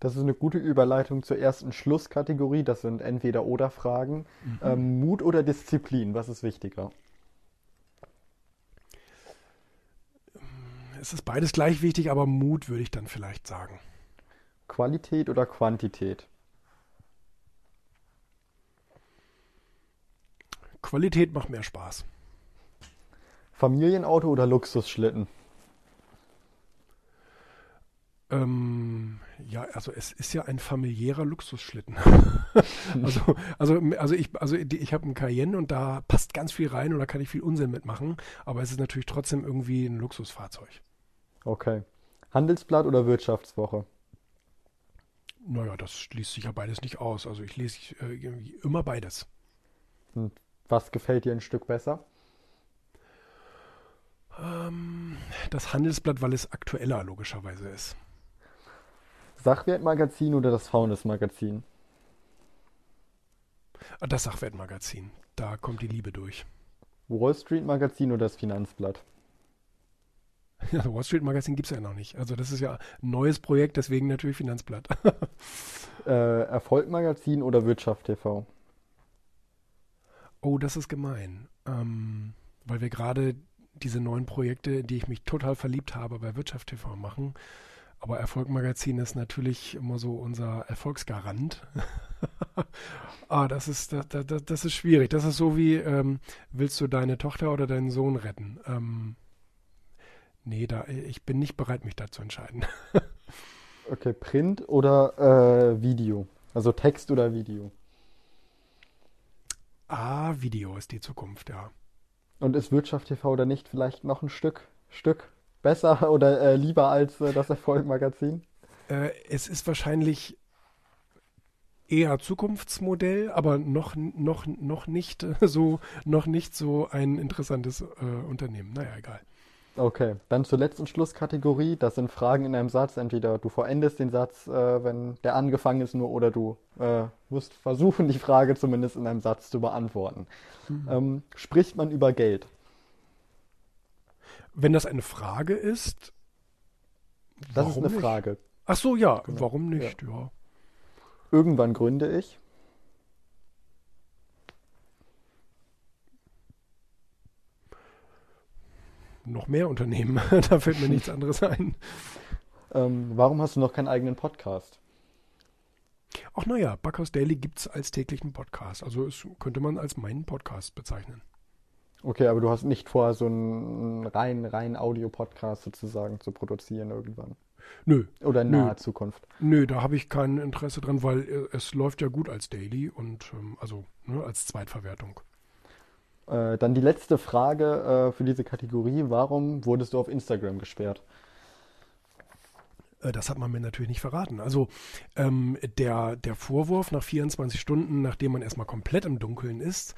Das ist eine gute Überleitung zur ersten Schlusskategorie. Das sind Entweder-Oder-Fragen. Mhm. Ähm, Mut oder Disziplin, was ist wichtiger? Es ist beides gleich wichtig, aber Mut würde ich dann vielleicht sagen. Qualität oder Quantität? Qualität macht mehr Spaß. Familienauto oder Luxusschlitten? Ja, also es ist ja ein familiärer Luxusschlitten. also, also, also ich, also ich habe einen Cayenne und da passt ganz viel rein und da kann ich viel Unsinn mitmachen, aber es ist natürlich trotzdem irgendwie ein Luxusfahrzeug. Okay. Handelsblatt oder Wirtschaftswoche? Naja, das schließt sich ja beides nicht aus. Also ich lese äh, immer beides. Und was gefällt dir ein Stück besser? Ähm, das Handelsblatt, weil es aktueller logischerweise ist. Sachwertmagazin oder das Faunus-Magazin? Das Sachwertmagazin. Da kommt die Liebe durch. Wall Street Magazin oder das Finanzblatt? Ja, Wall Street Magazin gibt es ja noch nicht. Also das ist ja ein neues Projekt, deswegen natürlich Finanzblatt. äh, Erfolg Magazin oder Wirtschaft TV? Oh, das ist gemein. Ähm, weil wir gerade diese neuen Projekte, die ich mich total verliebt habe, bei Wirtschaft TV machen. Aber Erfolgmagazin ist natürlich immer so unser Erfolgsgarant. ah, das ist, das, das, das, ist schwierig. Das ist so wie, ähm, willst du deine Tochter oder deinen Sohn retten? Ähm, nee, da, ich bin nicht bereit, mich da zu entscheiden. okay, Print oder äh, Video? Also Text oder Video? Ah, Video ist die Zukunft, ja. Und ist Wirtschaft TV oder nicht vielleicht noch ein Stück, Stück besser oder äh, lieber als äh, das Erfolgmagazin? Äh, es ist wahrscheinlich eher Zukunftsmodell, aber noch, noch, noch nicht so, noch nicht so ein interessantes äh, Unternehmen. Naja, egal. Okay, dann zur letzten Schlusskategorie. Das sind Fragen in einem Satz. Entweder du vollendest den Satz, äh, wenn der angefangen ist, nur oder du äh, musst versuchen, die Frage zumindest in einem Satz zu beantworten. Mhm. Ähm, spricht man über Geld? Wenn das eine Frage ist. Das ist eine nicht? Frage. Ach so, ja, genau. warum nicht? Ja. ja. Irgendwann gründe ich. noch mehr Unternehmen. da fällt mir nichts anderes ein. Ähm, warum hast du noch keinen eigenen Podcast? Ach naja, Backhaus Daily gibt es als täglichen Podcast. Also es könnte man als meinen Podcast bezeichnen. Okay, aber du hast nicht vor, so einen rein, rein Audio-Podcast sozusagen zu produzieren irgendwann? Nö. Oder in naher Zukunft? Nö, da habe ich kein Interesse dran, weil äh, es läuft ja gut als Daily und ähm, also ne, als Zweitverwertung. Äh, dann die letzte Frage äh, für diese Kategorie. Warum wurdest du auf Instagram gesperrt? Äh, das hat man mir natürlich nicht verraten. Also ähm, der, der Vorwurf nach 24 Stunden, nachdem man erstmal komplett im Dunkeln ist,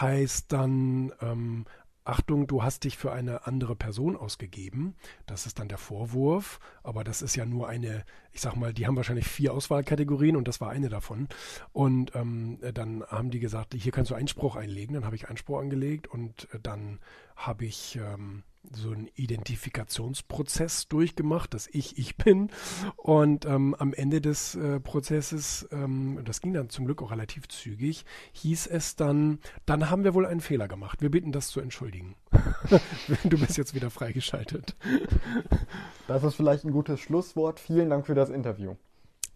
heißt dann ähm, Achtung, du hast dich für eine andere Person ausgegeben. Das ist dann der Vorwurf, aber das ist ja nur eine, ich sag mal, die haben wahrscheinlich vier Auswahlkategorien und das war eine davon. Und ähm, dann haben die gesagt, hier kannst du Einspruch einlegen. Dann habe ich Einspruch angelegt und äh, dann habe ich ähm, so einen Identifikationsprozess durchgemacht, dass ich ich bin. Und ähm, am Ende des äh, Prozesses, ähm, das ging dann zum Glück auch relativ zügig, hieß es dann, dann haben wir wohl einen Fehler gemacht. Wir bitten das zu entschuldigen. du bist jetzt wieder freigeschaltet. Das ist vielleicht ein gutes Schlusswort. Vielen Dank für das Interview.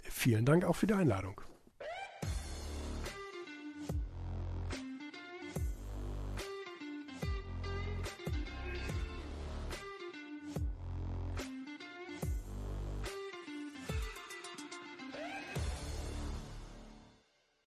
Vielen Dank auch für die Einladung.